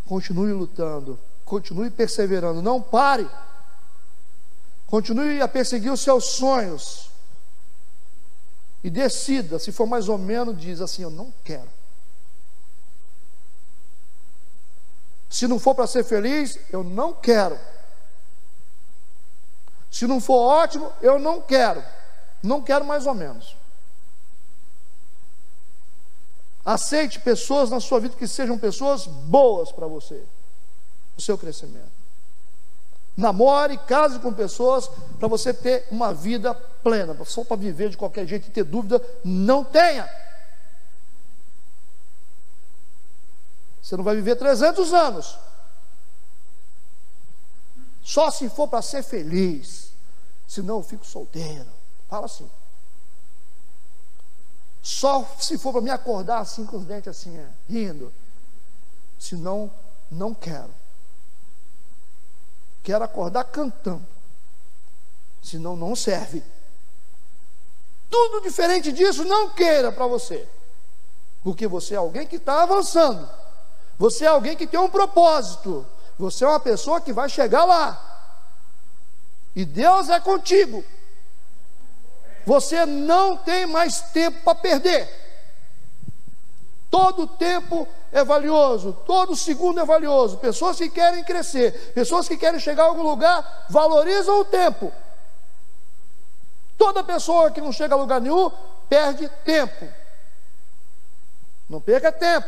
Continue lutando. Continue perseverando. Não pare. Continue a perseguir os seus sonhos. E decida, se for mais ou menos, diz assim: Eu não quero. Se não for para ser feliz, eu não quero. Se não for ótimo, eu não quero. Não quero mais ou menos. Aceite pessoas na sua vida que sejam pessoas boas para você, o seu crescimento. Namore, case com pessoas para você ter uma vida plena, só para viver de qualquer jeito e ter dúvida, não tenha. Você não vai viver 300 anos. Só se for para ser feliz. Senão eu fico solteiro. Fala assim. Só se for para me acordar assim com os dentes assim, é, rindo. Senão, não quero. Quero acordar cantando. Senão não serve. Tudo diferente disso, não queira para você. Porque você é alguém que está avançando. Você é alguém que tem um propósito. Você é uma pessoa que vai chegar lá. E Deus é contigo. Você não tem mais tempo para perder. Todo tempo é valioso, todo segundo é valioso. Pessoas que querem crescer, pessoas que querem chegar a algum lugar, valorizam o tempo. Toda pessoa que não chega a lugar nenhum perde tempo. Não perca tempo.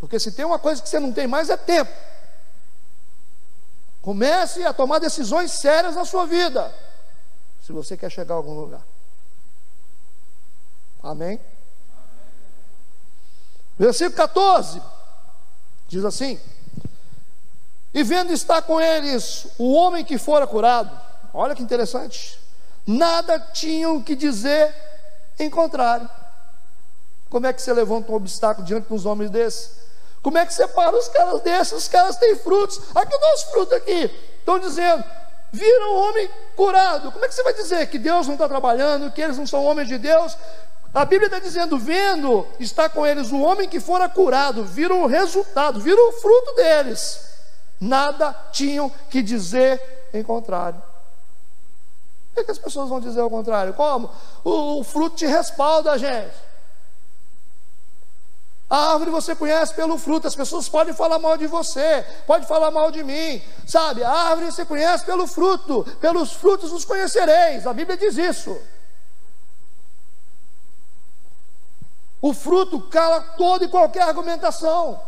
Porque se tem uma coisa que você não tem mais é tempo. Comece a tomar decisões sérias na sua vida, se você quer chegar a algum lugar. Amém? Versículo 14 diz assim: E vendo estar com eles o homem que fora curado, olha que interessante, nada tinham que dizer em contrário. Como é que você levanta um obstáculo diante de uns homens desses? Como é que separa os caras desses? Os caras têm frutos. Aqui o nosso fruto aqui. Estão dizendo, viram um homem curado. Como é que você vai dizer que Deus não está trabalhando, que eles não são homens de Deus? A Bíblia está dizendo, vendo, está com eles o homem que fora curado, viram o resultado, viram o fruto deles. Nada tinham que dizer em contrário. Por que as pessoas vão dizer o contrário? Como? O, o fruto te respalda, gente. A árvore você conhece pelo fruto, as pessoas podem falar mal de você, pode falar mal de mim, sabe? A árvore você conhece pelo fruto, pelos frutos os conhecereis, a Bíblia diz isso. O fruto cala toda e qualquer argumentação.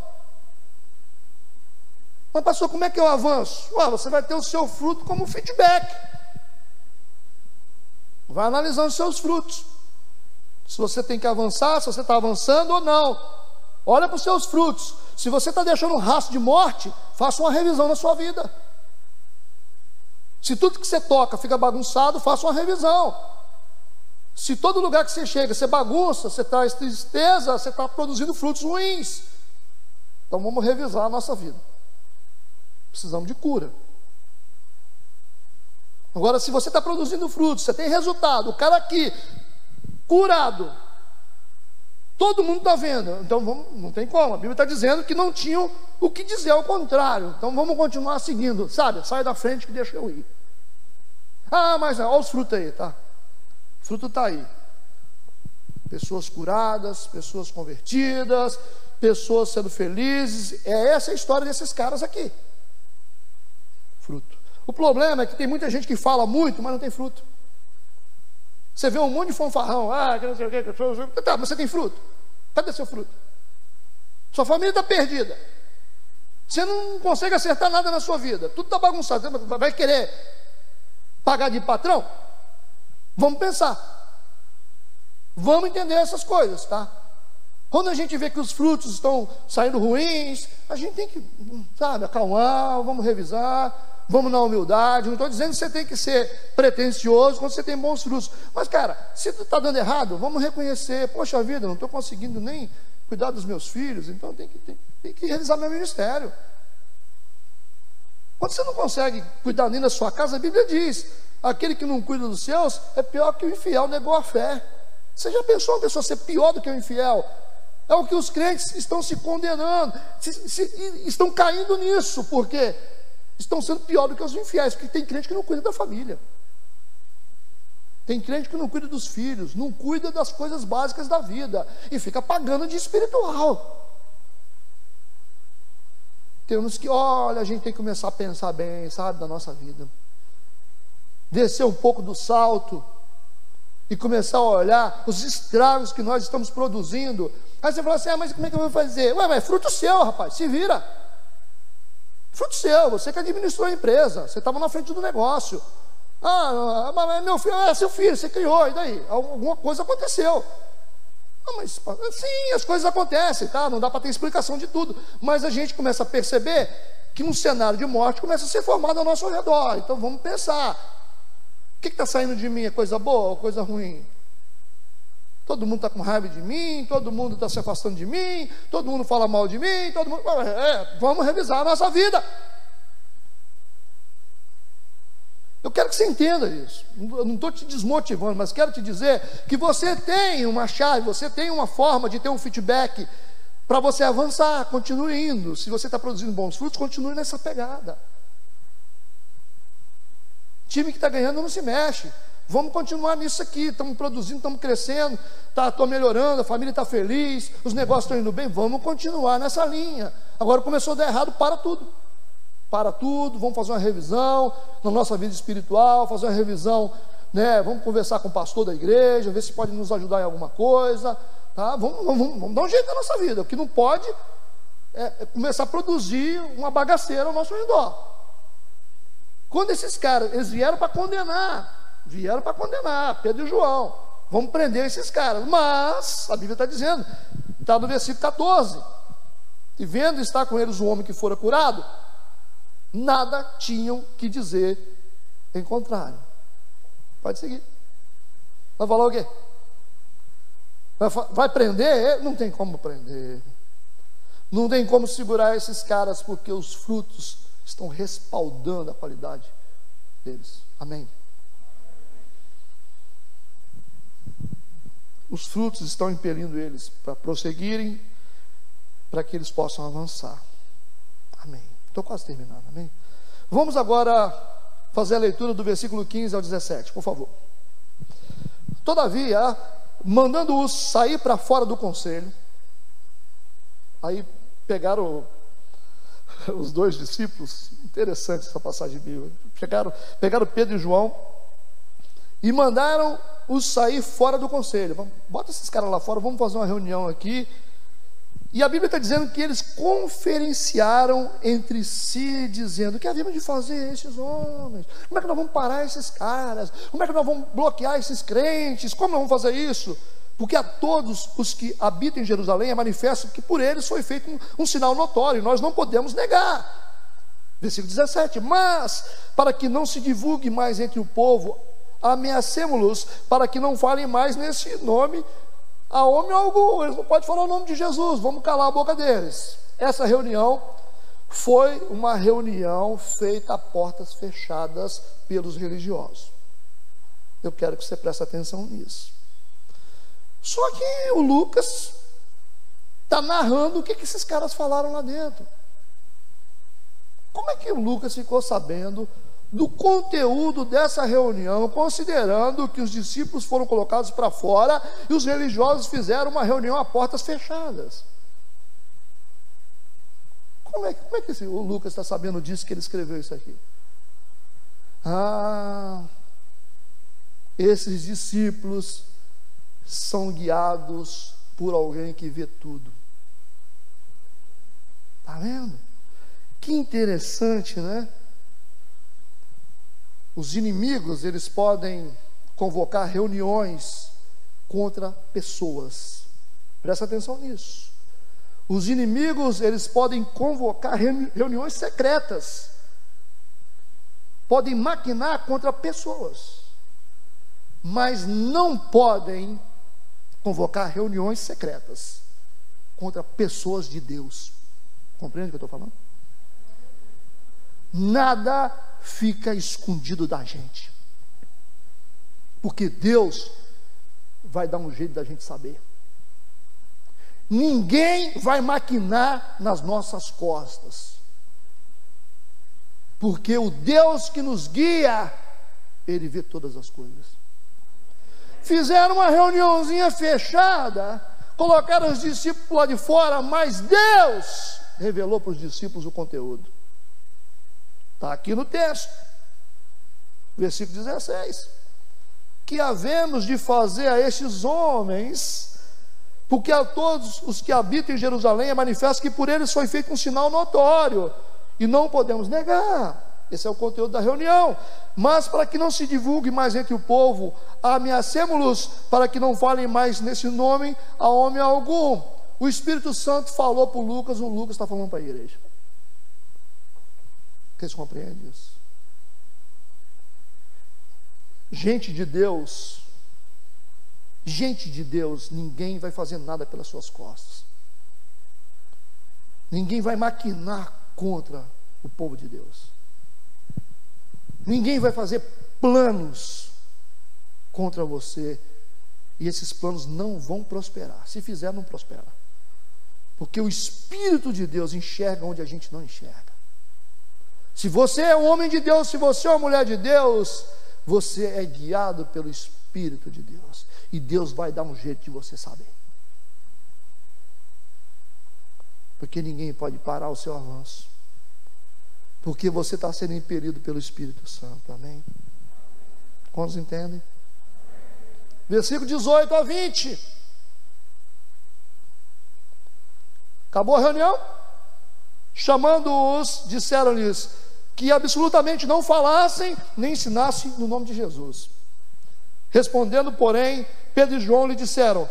Mas, pastor, como é que eu avanço? Ué, você vai ter o seu fruto como feedback. Vai analisando os seus frutos. Se você tem que avançar, se você está avançando ou não. Olha para os seus frutos. Se você está deixando um rastro de morte, faça uma revisão na sua vida. Se tudo que você toca fica bagunçado, faça uma revisão. Se todo lugar que você chega, você bagunça, você traz tristeza, você está produzindo frutos ruins. Então vamos revisar a nossa vida. Precisamos de cura. Agora, se você está produzindo frutos, você tem resultado, o cara aqui, curado, Todo mundo está vendo, então vamos, não tem como. A Bíblia está dizendo que não tinham o que dizer ao contrário. Então vamos continuar seguindo, sabe? Sai da frente que deixa eu ir. Ah, mas olha os frutos aí, tá? O fruto está aí. Pessoas curadas, pessoas convertidas, pessoas sendo felizes. É essa a história desses caras aqui. Fruto. O problema é que tem muita gente que fala muito, mas não tem fruto. Você vê um monte de fanfarrão, ah, que não sei o que, que tá, mas você tem fruto. Cadê seu fruto? Sua família está perdida. Você não consegue acertar nada na sua vida. Tudo está bagunçado. Você vai querer pagar de patrão? Vamos pensar. Vamos entender essas coisas, tá? Quando a gente vê que os frutos estão saindo ruins, a gente tem que, sabe, acalmar, vamos revisar, vamos na humildade. Não estou dizendo que você tem que ser pretencioso quando você tem bons frutos. Mas, cara, se está dando errado, vamos reconhecer. Poxa vida, não estou conseguindo nem cuidar dos meus filhos, então tem que, tem, tem que realizar meu ministério. Quando você não consegue cuidar nem da sua casa, a Bíblia diz: aquele que não cuida dos seus é pior que o infiel negou a fé. Você já pensou uma pessoa ser pior do que o infiel? É o que os crentes estão se condenando, se, se, estão caindo nisso, porque estão sendo pior do que os infiéis, porque tem crente que não cuida da família. Tem crente que não cuida dos filhos, não cuida das coisas básicas da vida e fica pagando de espiritual. Temos que, olha, a gente tem que começar a pensar bem, sabe, da nossa vida. Descer um pouco do salto e começar a olhar os estragos que nós estamos produzindo. Aí você fala assim: ah, mas como é que eu vou fazer? Ué, mas é fruto seu, rapaz, se vira. Fruto seu, você que administrou a empresa, você estava na frente do negócio. Ah, mas meu filho, é seu filho, você criou, e daí? Alguma coisa aconteceu. Ah, mas sim, as coisas acontecem, tá? Não dá para ter explicação de tudo. Mas a gente começa a perceber que um cenário de morte começa a ser formado ao nosso redor. Então vamos pensar. O que está saindo de mim? É coisa boa ou coisa ruim? Todo mundo está com raiva de mim, todo mundo está se afastando de mim, todo mundo fala mal de mim, todo mundo. É, vamos revisar a nossa vida. Eu quero que você entenda isso. Eu não estou te desmotivando, mas quero te dizer que você tem uma chave, você tem uma forma de ter um feedback para você avançar. Continue indo. Se você está produzindo bons frutos, continue nessa pegada. Time que está ganhando não se mexe. Vamos continuar nisso aqui. Estamos produzindo, estamos crescendo, estou tá, melhorando, a família está feliz, os negócios estão indo bem. Vamos continuar nessa linha. Agora começou a dar errado, para tudo. Para tudo, vamos fazer uma revisão na nossa vida espiritual, fazer uma revisão, né? Vamos conversar com o pastor da igreja, ver se pode nos ajudar em alguma coisa. Tá? Vamos, vamos, vamos dar um jeito na nossa vida. O que não pode é, é começar a produzir uma bagaceira ao nosso redor. Quando esses caras, eles vieram para condenar, Vieram para condenar, Pedro e João. Vamos prender esses caras. Mas, a Bíblia está dizendo, está no versículo 14. E vendo estar com eles o homem que fora curado, nada tinham que dizer em contrário. Pode seguir. Vai falar o quê? Vai, vai prender? Não tem como prender. Não tem como segurar esses caras, porque os frutos estão respaldando a qualidade deles. Amém. Os frutos estão impelindo eles para prosseguirem, para que eles possam avançar. Amém. Estou quase terminando, amém? Vamos agora fazer a leitura do versículo 15 ao 17, por favor. Todavia, mandando-os sair para fora do conselho, aí pegaram os dois discípulos, interessante essa passagem bíblica, pegaram, pegaram Pedro e João e mandaram os sair fora do conselho. Vamos, bota esses caras lá fora, vamos fazer uma reunião aqui. E a Bíblia está dizendo que eles conferenciaram entre si, dizendo: o que havíamos de fazer esses homens? Como é que nós vamos parar esses caras? Como é que nós vamos bloquear esses crentes? Como nós vamos fazer isso? Porque a todos os que habitam em Jerusalém é manifesto que por eles foi feito um, um sinal notório, e nós não podemos negar. Versículo 17: Mas, para que não se divulgue mais entre o povo ameacemos-los para que não falem mais nesse nome a homem algum. Eles não podem falar o nome de Jesus, vamos calar a boca deles. Essa reunião foi uma reunião feita a portas fechadas pelos religiosos. Eu quero que você preste atenção nisso. Só que o Lucas está narrando o que, que esses caras falaram lá dentro. Como é que o Lucas ficou sabendo do conteúdo dessa reunião, considerando que os discípulos foram colocados para fora e os religiosos fizeram uma reunião a portas fechadas? Como é, como é que o Lucas está sabendo disso que ele escreveu isso aqui? Ah, esses discípulos são guiados por alguém que vê tudo. Está vendo? Que interessante, né? Os inimigos, eles podem convocar reuniões contra pessoas. Presta atenção nisso. Os inimigos, eles podem convocar reuniões secretas. Podem maquinar contra pessoas. Mas não podem convocar reuniões secretas contra pessoas de Deus. Compreende o que eu estou falando? Nada fica escondido da gente. Porque Deus vai dar um jeito da gente saber. Ninguém vai maquinar nas nossas costas. Porque o Deus que nos guia, Ele vê todas as coisas. Fizeram uma reuniãozinha fechada, colocaram os discípulos lá de fora, mas Deus revelou para os discípulos o conteúdo. Está aqui no texto, versículo 16. Que havemos de fazer a estes homens, porque a todos os que habitam em Jerusalém é manifesto que por eles foi feito um sinal notório, e não podemos negar. Esse é o conteúdo da reunião. Mas para que não se divulgue mais entre o povo, ameacemos-los para que não falem mais nesse nome a homem algum. O Espírito Santo falou para o Lucas, o Lucas está falando para a igreja. Vocês compreendem isso? Gente de Deus, gente de Deus, ninguém vai fazer nada pelas suas costas. Ninguém vai maquinar contra o povo de Deus. Ninguém vai fazer planos contra você. E esses planos não vão prosperar. Se fizer, não prospera. Porque o Espírito de Deus enxerga onde a gente não enxerga. Se você é um homem de Deus, se você é uma mulher de Deus, você é guiado pelo Espírito de Deus. E Deus vai dar um jeito de você saber. Porque ninguém pode parar o seu avanço. Porque você está sendo impelido pelo Espírito Santo. Amém? Quantos entendem? Versículo 18 a 20. Acabou a reunião? Chamando-os, disseram-lhes: que absolutamente não falassem nem ensinassem no nome de Jesus. Respondendo, porém, Pedro e João lhe disseram: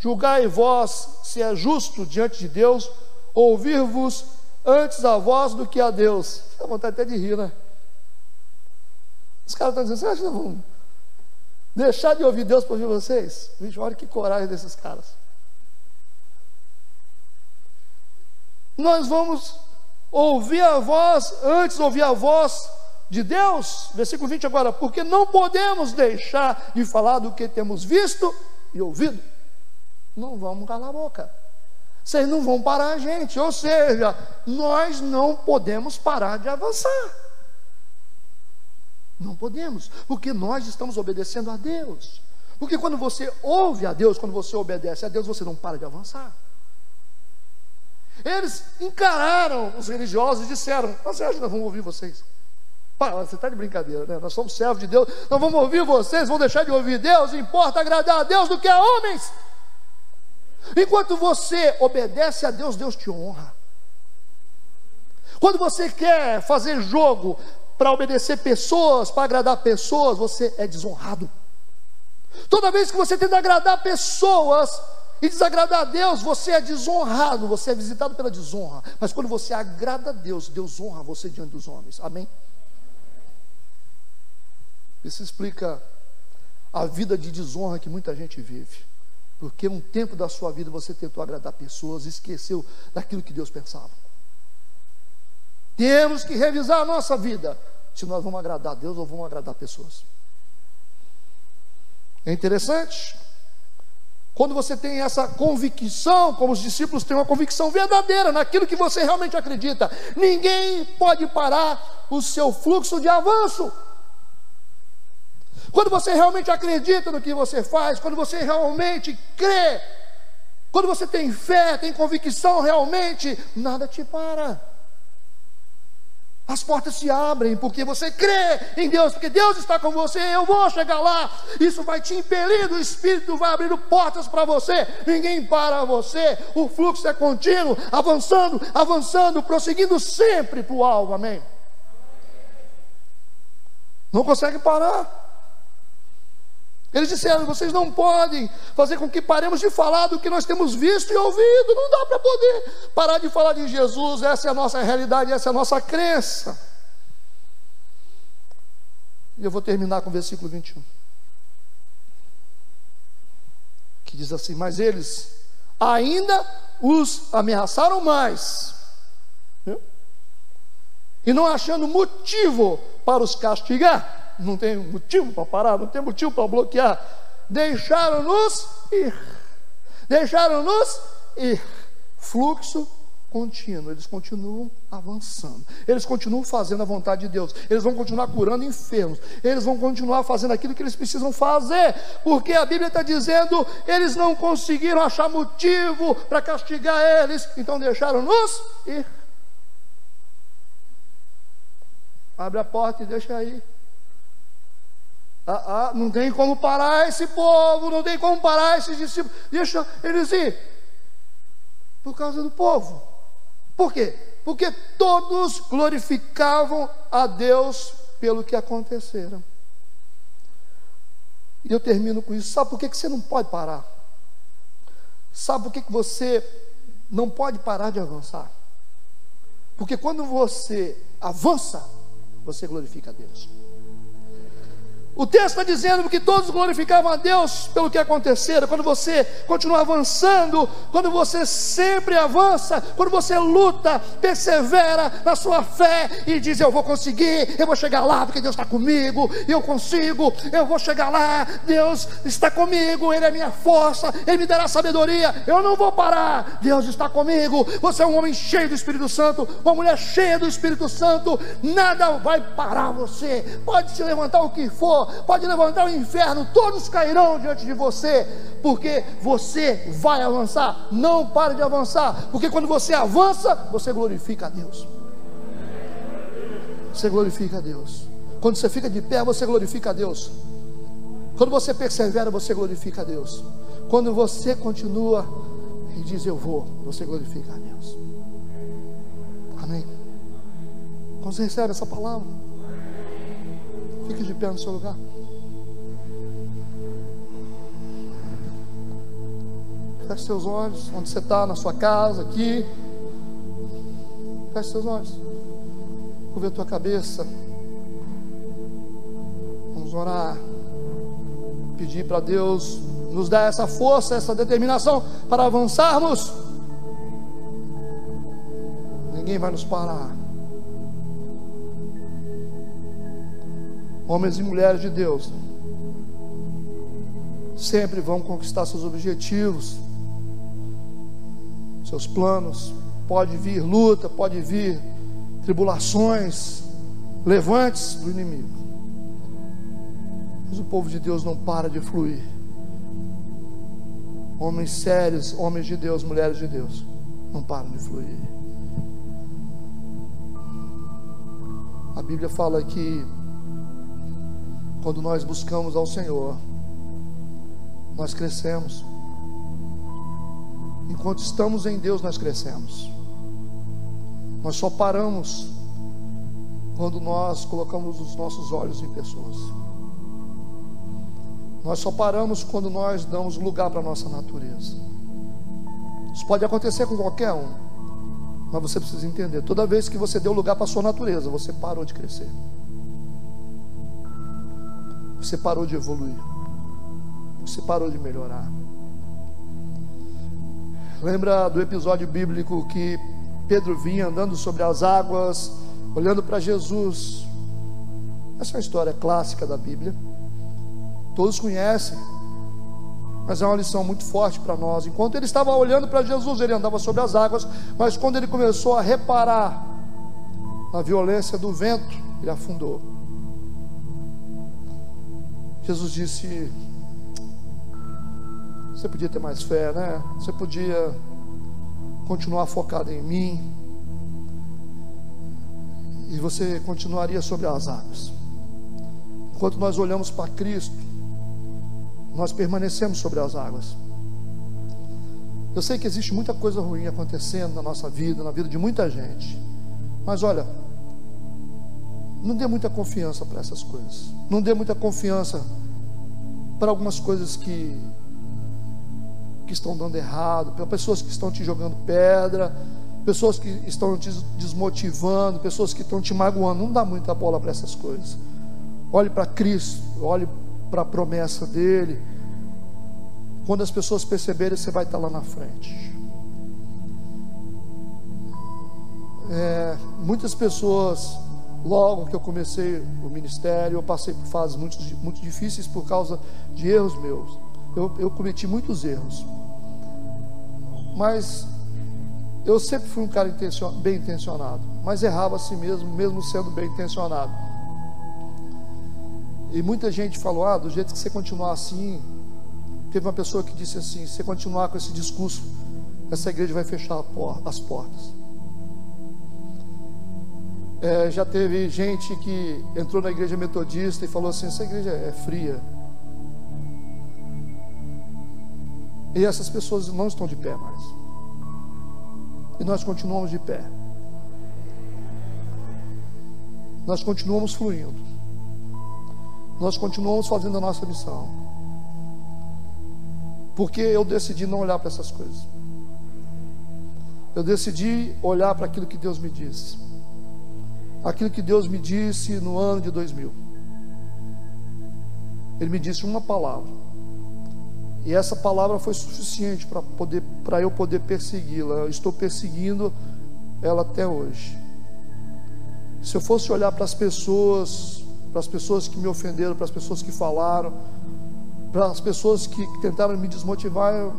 Julgai vós se é justo diante de Deus ouvir-vos antes a vós do que a Deus. Dá vontade até de rir, né? Os caras estão dizendo: Você acha que vão deixar de ouvir Deus para ouvir vocês? Vixe, olha que coragem desses caras. Nós vamos ouvir a voz, antes ouvir a voz de Deus, versículo 20 agora, porque não podemos deixar de falar do que temos visto e ouvido. Não vamos calar a boca. Vocês não vão parar a gente, ou seja, nós não podemos parar de avançar. Não podemos, porque nós estamos obedecendo a Deus. Porque quando você ouve a Deus, quando você obedece a Deus, você não para de avançar. Eles encararam os religiosos e disseram: Você acha que nós vamos ouvir vocês? Pá, você está de brincadeira, né? Nós somos servos de Deus, nós vamos ouvir vocês, vão deixar de ouvir Deus, importa agradar a Deus do que a homens. Enquanto você obedece a Deus, Deus te honra. Quando você quer fazer jogo para obedecer pessoas, para agradar pessoas, você é desonrado. Toda vez que você tenta agradar pessoas, e desagradar a Deus, você é desonrado, você é visitado pela desonra. Mas quando você agrada a Deus, Deus honra você diante dos homens. Amém? Isso explica a vida de desonra que muita gente vive. Porque um tempo da sua vida você tentou agradar pessoas e esqueceu daquilo que Deus pensava. Temos que revisar a nossa vida. Se nós vamos agradar a Deus ou vamos agradar pessoas. É interessante quando você tem essa convicção, como os discípulos têm uma convicção verdadeira naquilo que você realmente acredita, ninguém pode parar o seu fluxo de avanço. Quando você realmente acredita no que você faz, quando você realmente crê, quando você tem fé, tem convicção realmente, nada te para. As portas se abrem porque você crê em Deus, porque Deus está com você. Eu vou chegar lá. Isso vai te impelir, o Espírito vai abrindo portas para você. Ninguém para você. O fluxo é contínuo, avançando, avançando, prosseguindo sempre para o alvo. Amém? Não consegue parar. Eles disseram: vocês não podem fazer com que paremos de falar do que nós temos visto e ouvido. Não dá para poder parar de falar de Jesus. Essa é a nossa realidade, essa é a nossa crença. E eu vou terminar com o versículo 21. Que diz assim: Mas eles ainda os ameaçaram mais. E não achando motivo para os castigar não tem motivo para parar, não tem motivo para bloquear. Deixaram-nos ir. Deixaram-nos ir. Fluxo contínuo, eles continuam avançando, eles continuam fazendo a vontade de Deus, eles vão continuar curando enfermos, eles vão continuar fazendo aquilo que eles precisam fazer, porque a Bíblia está dizendo, eles não conseguiram achar motivo para castigar eles, então deixaram-nos ir. Abre a porta e deixa aí. Ah, ah, não tem como parar esse povo, não tem como parar esses discípulos. Deixa eles ir. Por causa do povo. Por quê? Porque todos glorificavam a Deus pelo que aconteceram. E eu termino com isso. Sabe por que você não pode parar? Sabe por que você não pode parar de avançar? Porque quando você avança, você glorifica a Deus. O texto está dizendo que todos glorificavam a Deus pelo que acontecera. Quando você continua avançando, quando você sempre avança, quando você luta, persevera na sua fé e diz: Eu vou conseguir, eu vou chegar lá porque Deus está comigo, eu consigo, eu vou chegar lá, Deus está comigo, Ele é minha força, Ele me dará sabedoria, eu não vou parar, Deus está comigo. Você é um homem cheio do Espírito Santo, uma mulher cheia do Espírito Santo, nada vai parar você, pode se levantar o que for pode levantar o inferno, todos cairão diante de você, porque você vai avançar. Não pare de avançar, porque quando você avança, você glorifica a Deus. Você glorifica a Deus. Quando você fica de pé, você glorifica a Deus. Quando você persevera, você glorifica a Deus. Quando você continua e diz eu vou, você glorifica a Deus. Amém. Quando você recebe essa palavra, Fique de pé no seu lugar. Feche seus olhos, onde você está, na sua casa, aqui. Feche seus olhos. Curva a tua cabeça. Vamos orar. Pedir para Deus nos dar essa força, essa determinação para avançarmos. Ninguém vai nos parar. Homens e mulheres de Deus, sempre vão conquistar seus objetivos, seus planos. Pode vir luta, pode vir tribulações, levantes do inimigo. Mas o povo de Deus não para de fluir. Homens sérios, homens de Deus, mulheres de Deus, não param de fluir. A Bíblia fala que quando nós buscamos ao Senhor, nós crescemos. Enquanto estamos em Deus, nós crescemos. Nós só paramos quando nós colocamos os nossos olhos em pessoas. Nós só paramos quando nós damos lugar para a nossa natureza. Isso pode acontecer com qualquer um, mas você precisa entender: toda vez que você deu lugar para a sua natureza, você parou de crescer você parou de evoluir, você parou de melhorar. Lembra do episódio bíblico que Pedro vinha andando sobre as águas, olhando para Jesus? Essa é uma história clássica da Bíblia, todos conhecem. mas é uma lição muito forte para nós. Enquanto ele estava olhando para Jesus, ele andava sobre as águas, mas quando ele começou a reparar na violência do vento, ele afundou. Jesus disse: Você podia ter mais fé, né? Você podia continuar focado em mim, e você continuaria sobre as águas. Enquanto nós olhamos para Cristo, nós permanecemos sobre as águas. Eu sei que existe muita coisa ruim acontecendo na nossa vida, na vida de muita gente. Mas olha, não dê muita confiança para essas coisas. Não dê muita confiança para algumas coisas que que estão dando errado, para pessoas que estão te jogando pedra, pessoas que estão te desmotivando, pessoas que estão te magoando. Não dá muita bola para essas coisas. Olhe para Cristo, olhe para a promessa dele. Quando as pessoas perceberem, você vai estar lá na frente. É, muitas pessoas, logo que eu comecei o ministério, eu passei por fases muito, muito difíceis por causa de erros meus. Eu, eu cometi muitos erros. Mas eu sempre fui um cara bem intencionado, mas errava a si mesmo, mesmo sendo bem intencionado. E muita gente falou: ah, do jeito que você continuar assim. Teve uma pessoa que disse assim: se você continuar com esse discurso, essa igreja vai fechar as portas. É, já teve gente que entrou na igreja metodista e falou assim: essa igreja é fria. E essas pessoas não estão de pé mais. E nós continuamos de pé. Nós continuamos fluindo nós continuamos fazendo a nossa missão. Porque eu decidi não olhar para essas coisas. Eu decidi olhar para aquilo que Deus me disse. Aquilo que Deus me disse no ano de 2000. Ele me disse uma palavra. E essa palavra foi suficiente para poder para eu poder persegui-la. Eu estou perseguindo ela até hoje. Se eu fosse olhar para as pessoas para as pessoas que me ofenderam, para as pessoas que falaram, para as pessoas que tentaram me desmotivar, eu,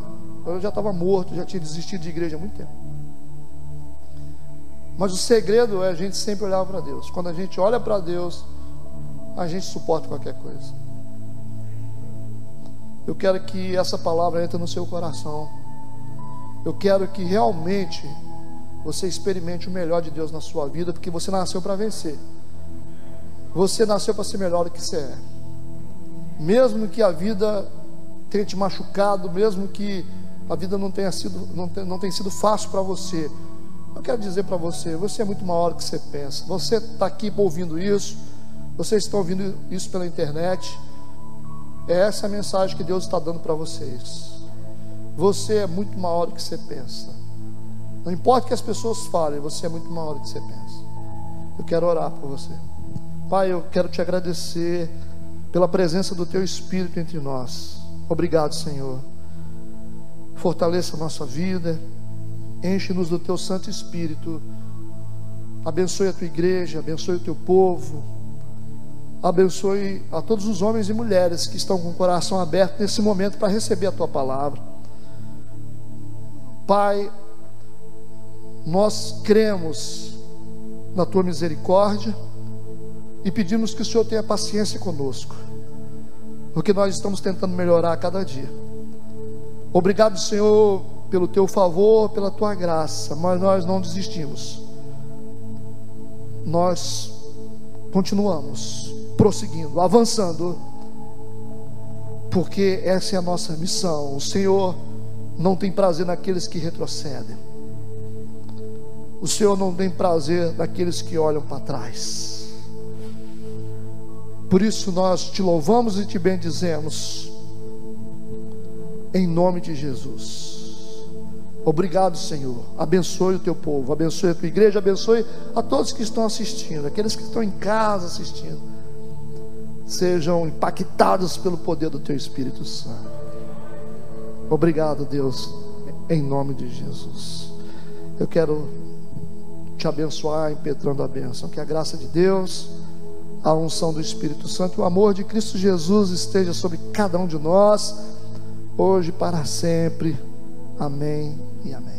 eu já estava morto, já tinha desistido de igreja há muito tempo. Mas o segredo é a gente sempre olhar para Deus. Quando a gente olha para Deus, a gente suporta qualquer coisa. Eu quero que essa palavra entre no seu coração. Eu quero que realmente você experimente o melhor de Deus na sua vida, porque você nasceu para vencer. Você nasceu para ser melhor do que você é. Mesmo que a vida tenha te machucado, mesmo que a vida não tenha sido, não, tem, não tenha sido fácil para você, eu quero dizer para você, você é muito maior do que você pensa. Você está aqui ouvindo isso, vocês estão ouvindo isso pela internet. É essa a mensagem que Deus está dando para vocês. Você é muito maior do que você pensa. Não importa o que as pessoas falem, você é muito maior do que você pensa. Eu quero orar por você. Pai, eu quero te agradecer pela presença do Teu Espírito entre nós. Obrigado, Senhor. Fortaleça a nossa vida, enche-nos do Teu Santo Espírito. Abençoe a Tua igreja, abençoe o Teu povo. Abençoe a todos os homens e mulheres que estão com o coração aberto nesse momento para receber a Tua palavra. Pai, nós cremos na Tua misericórdia e pedimos que o Senhor tenha paciência conosco, porque nós estamos tentando melhorar a cada dia. Obrigado, Senhor, pelo teu favor, pela tua graça, mas nós não desistimos. Nós continuamos prosseguindo, avançando, porque essa é a nossa missão. O Senhor não tem prazer naqueles que retrocedem. O Senhor não tem prazer naqueles que olham para trás. Por isso nós te louvamos e te bendizemos, em nome de Jesus. Obrigado, Senhor. Abençoe o teu povo, abençoe a tua igreja, abençoe a todos que estão assistindo, aqueles que estão em casa assistindo. Sejam impactados pelo poder do teu Espírito Santo. Obrigado, Deus, em nome de Jesus. Eu quero te abençoar, impetrando a bênção. Que a graça de Deus a unção do Espírito Santo, o amor de Cristo Jesus esteja sobre cada um de nós hoje e para sempre. Amém e amém.